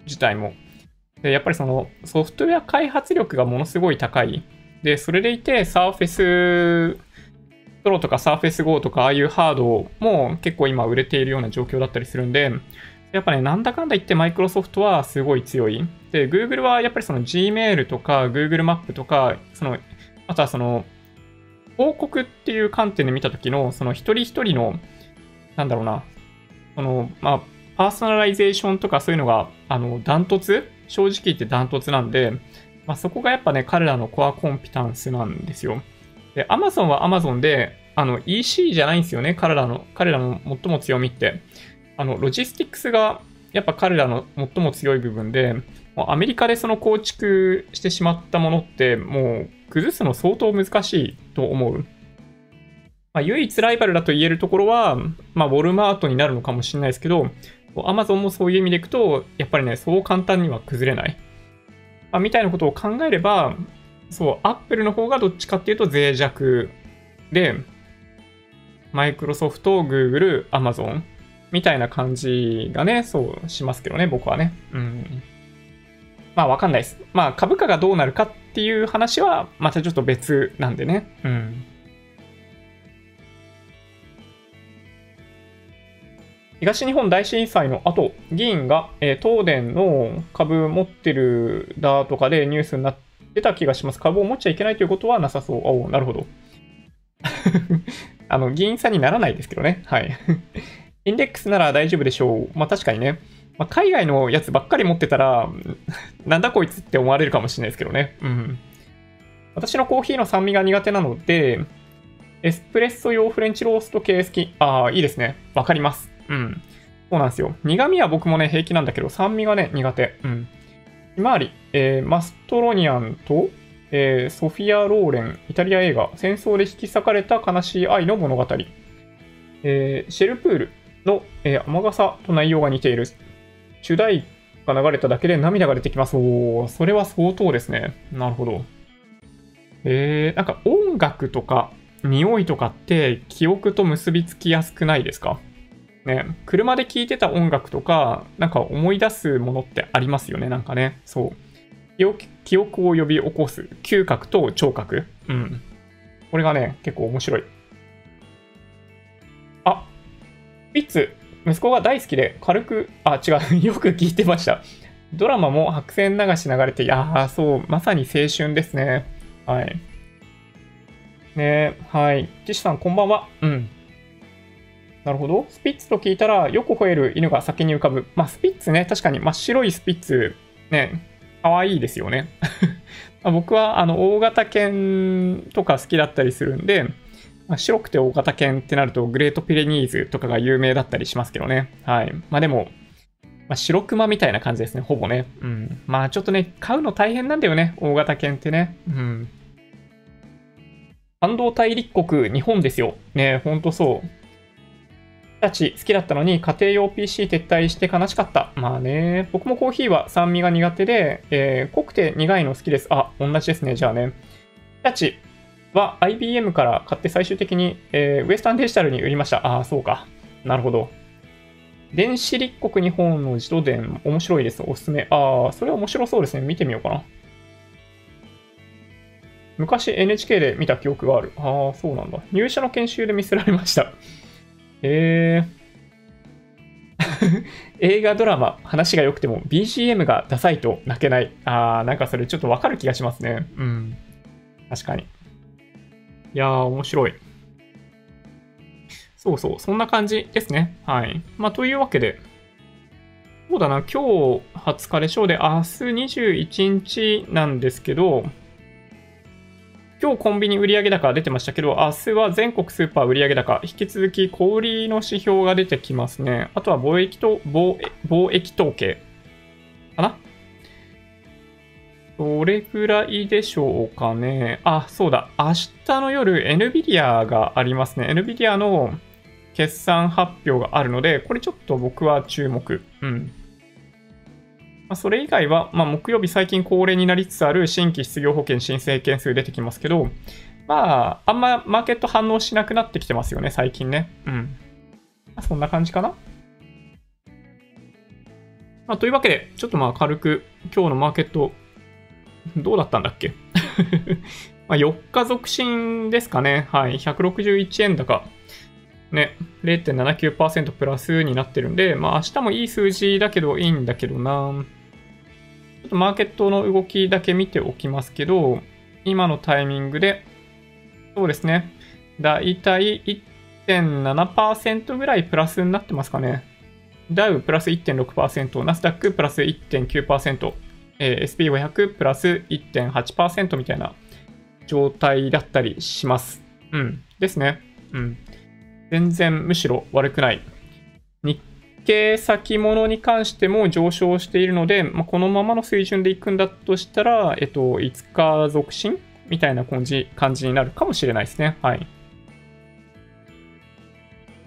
Speaker 1: 自体も。で、やっぱりそのソフトウェア開発力がものすごい高い。で、それでいて Surface Pro とか Surface Go とかああいうハードも結構今売れているような状況だったりするんで、やっぱね、なんだかんだ言ってマイクロソフトはすごい強い。で、Google はやっぱりその Gmail とか Google マップとか、その、あとはその、広告っていう観点で見たときの、その一人一人の、なんだろうな、その、まあ、パーソナライゼーションとかそういうのが、あの、ダントツ？正直言ってダントツなんで、まあ、そこがやっぱね、彼らのコアコンピタンスなんですよ。で、Amazon は Amazon で、あの、EC じゃないんですよね、彼らの、彼らの最も強みって。あの、ロジスティックスがやっぱ彼らの最も強い部分で、もうアメリカでその構築してしまったものって、もう崩すの相当難しいと思う。まあ、唯一ライバルだと言えるところは、まあ、ウォルマートになるのかもしれないですけど、アマゾンもそういう意味でいくと、やっぱりね、そう簡単には崩れない。まあ、みたいなことを考えれば、そう、アップルの方がどっちかっていうと脆弱で、マイクロソフト、グーグル、アマゾンみたいな感じがね、そうしますけどね、僕はね。うん。まあわかんないです。まあ株価がどうなるかっていう話はまたちょっと別なんでね。うん。東日本大震災の後、議員が、えー、東電の株持ってるだとかでニュースになってた気がします。株を持っちゃいけないということはなさそう。おなるほど。あの、議員さんにならないですけどね。はい。インデックスなら大丈夫でしょう。まあ確かにね。まあ、海外のやつばっかり持ってたら、なんだこいつって思われるかもしれないですけどね。うん。私のコーヒーの酸味が苦手なので、エスプレッソ用フレンチロースト系好き。ああ、いいですね。わかります。うん。そうなんですよ。苦味は僕もね、平気なんだけど、酸味がね、苦手。うん。ひまわり、えー、マストロニアンと、えー、ソフィア・ローレン、イタリア映画、戦争で引き裂かれた悲しい愛の物語。えー、シェルプールの、えー、雨傘と内容が似ている。主題が流れただけで涙が出てきます。おー、それは相当ですね。なるほど。えー、なんか音楽とか匂いとかって記憶と結びつきやすくないですか？ね、車で聴いてた音楽とか、なんか思い出すものってありますよね、なんかね。そう。記憶記憶を呼び起こす。嗅覚と聴覚。うん。これがね、結構面白い。あ、ピッツ、息子が大好きで軽く、あ、違う、よく聞いてました。ドラマも白線流し流れて、いやー、そう、まさに青春ですね。はい。ねはい。岸さん、こんばんは。うん。なるほど。スピッツと聞いたら、よく吠える犬が先に浮かぶ。まあ、スピッツね、確かに真っ白いスピッツ、ね、可愛いですよね。僕は、あの、大型犬とか好きだったりするんで、まあ、白くて大型犬ってなると、グレートピレニーズとかが有名だったりしますけどね。はい。まあでも、まあ、白熊みたいな感じですね、ほぼね。うん。まあちょっとね、飼うの大変なんだよね、大型犬ってね。うん。半導体立国、日本ですよ。ね、ほんとそう。たち好きだったのに家庭用 PC 撤退して悲しかった。まあね、僕もコーヒーは酸味が苦手で、えー、濃くて苦いの好きです。あ、同じですね。じゃあね。たちは IBM から買って最終的に、えー、ウエスタンデジタルに売りました。ああ、そうか。なるほど。電子立国日本の自動電、面白いです。おすすめ。ああ、それは面白そうですね。見てみようかな。昔 NHK で見た記憶がある。ああ、そうなんだ。入社の研修で見せられました。へえ。映画、ドラマ、話が良くても BGM がダサいと泣けない。あー、なんかそれちょっとわかる気がしますね。うん。確かに。いやー、面白い。そうそう、そんな感じですね。はい。まあ、というわけで、そうだな、今日20日でしょうで、明日21日なんですけど、今日コンビニ売上高出てましたけど、明日は全国スーパー売上高、引き続き小売りの指標が出てきますね。あとは貿易と、貿易統計かな？どれくらいでしょうかね？あ、そうだ。明日の夜、NVIDIA がありますね。NVIDIA の決算発表があるので、これちょっと僕は注目。うん。まあ、それ以外は、まあ、木曜日最近恒例になりつつある新規失業保険申請件数出てきますけど、まあ、あんまマーケット反応しなくなってきてますよね、最近ね。うん。まあ、そんな感じかな。まあ、というわけで、ちょっとまあ軽く今日のマーケット、どうだったんだっけ？まあ4日続伸ですかね。はい。161円高。ね、0.79%プラスになってるんで、まあ明日もいい数字だけどいいんだけどな。っとマーケットの動きだけ見ておきますけど、今のタイミングで、そうですね。だいたい1.7%ぐらいプラスになってますかね。ダウプラス1.6%、ナスダックプラス1.9%、えー、SP500 プラス1.8%みたいな状態だったりします。うん。ですね。うん。全然むしろ悪くない。経先物に関しても上昇しているので、まあ、このままの水準でいくんだとしたら、えっと、5日続伸みたいな感じ感じになるかもしれないですね。はい。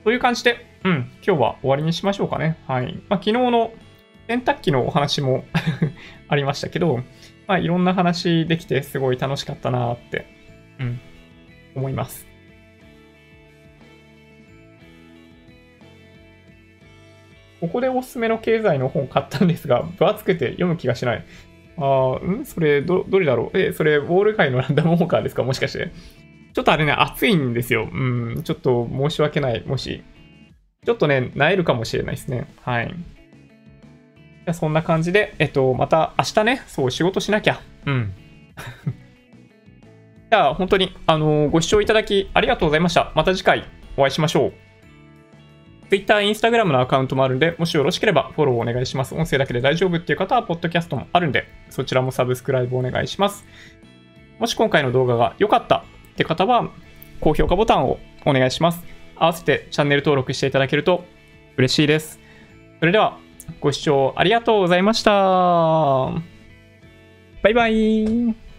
Speaker 1: という感じで、うん、今日は終わりにしましょうかね。はい。まあ、昨日の洗濯機のお話も ありましたけど、まあ、いろんな話できてすごい楽しかったなって、うん、思います。ここでおすすめの経済の本買ったんですが、分厚くて読む気がしない。ああ、ん？それど、どれだろう？え、それ、ウォール界のランダムウォーカーですか？もしかして。ちょっとあれね、熱いんですよ。うん、ちょっと申し訳ない。もし。ちょっとね、なえるかもしれないですね。はい。じゃそんな感じで、えっと、また明日ね、そう、仕事しなきゃ。うん。じゃあ、本当に、あのご視聴いただきありがとうございました。また次回お会いしましょう。Twitter、Instagram のアカウントもあるんで、もしよろしければフォローお願いします。音声だけで大丈夫っていう方は、ポッドキャストもあるんで、そちらもサブスクライブお願いします。もし今回の動画が良かったって方は、高評価ボタンをお願いします。合わせてチャンネル登録していただけると嬉しいです。それでは、ご視聴ありがとうございました。バイバイ。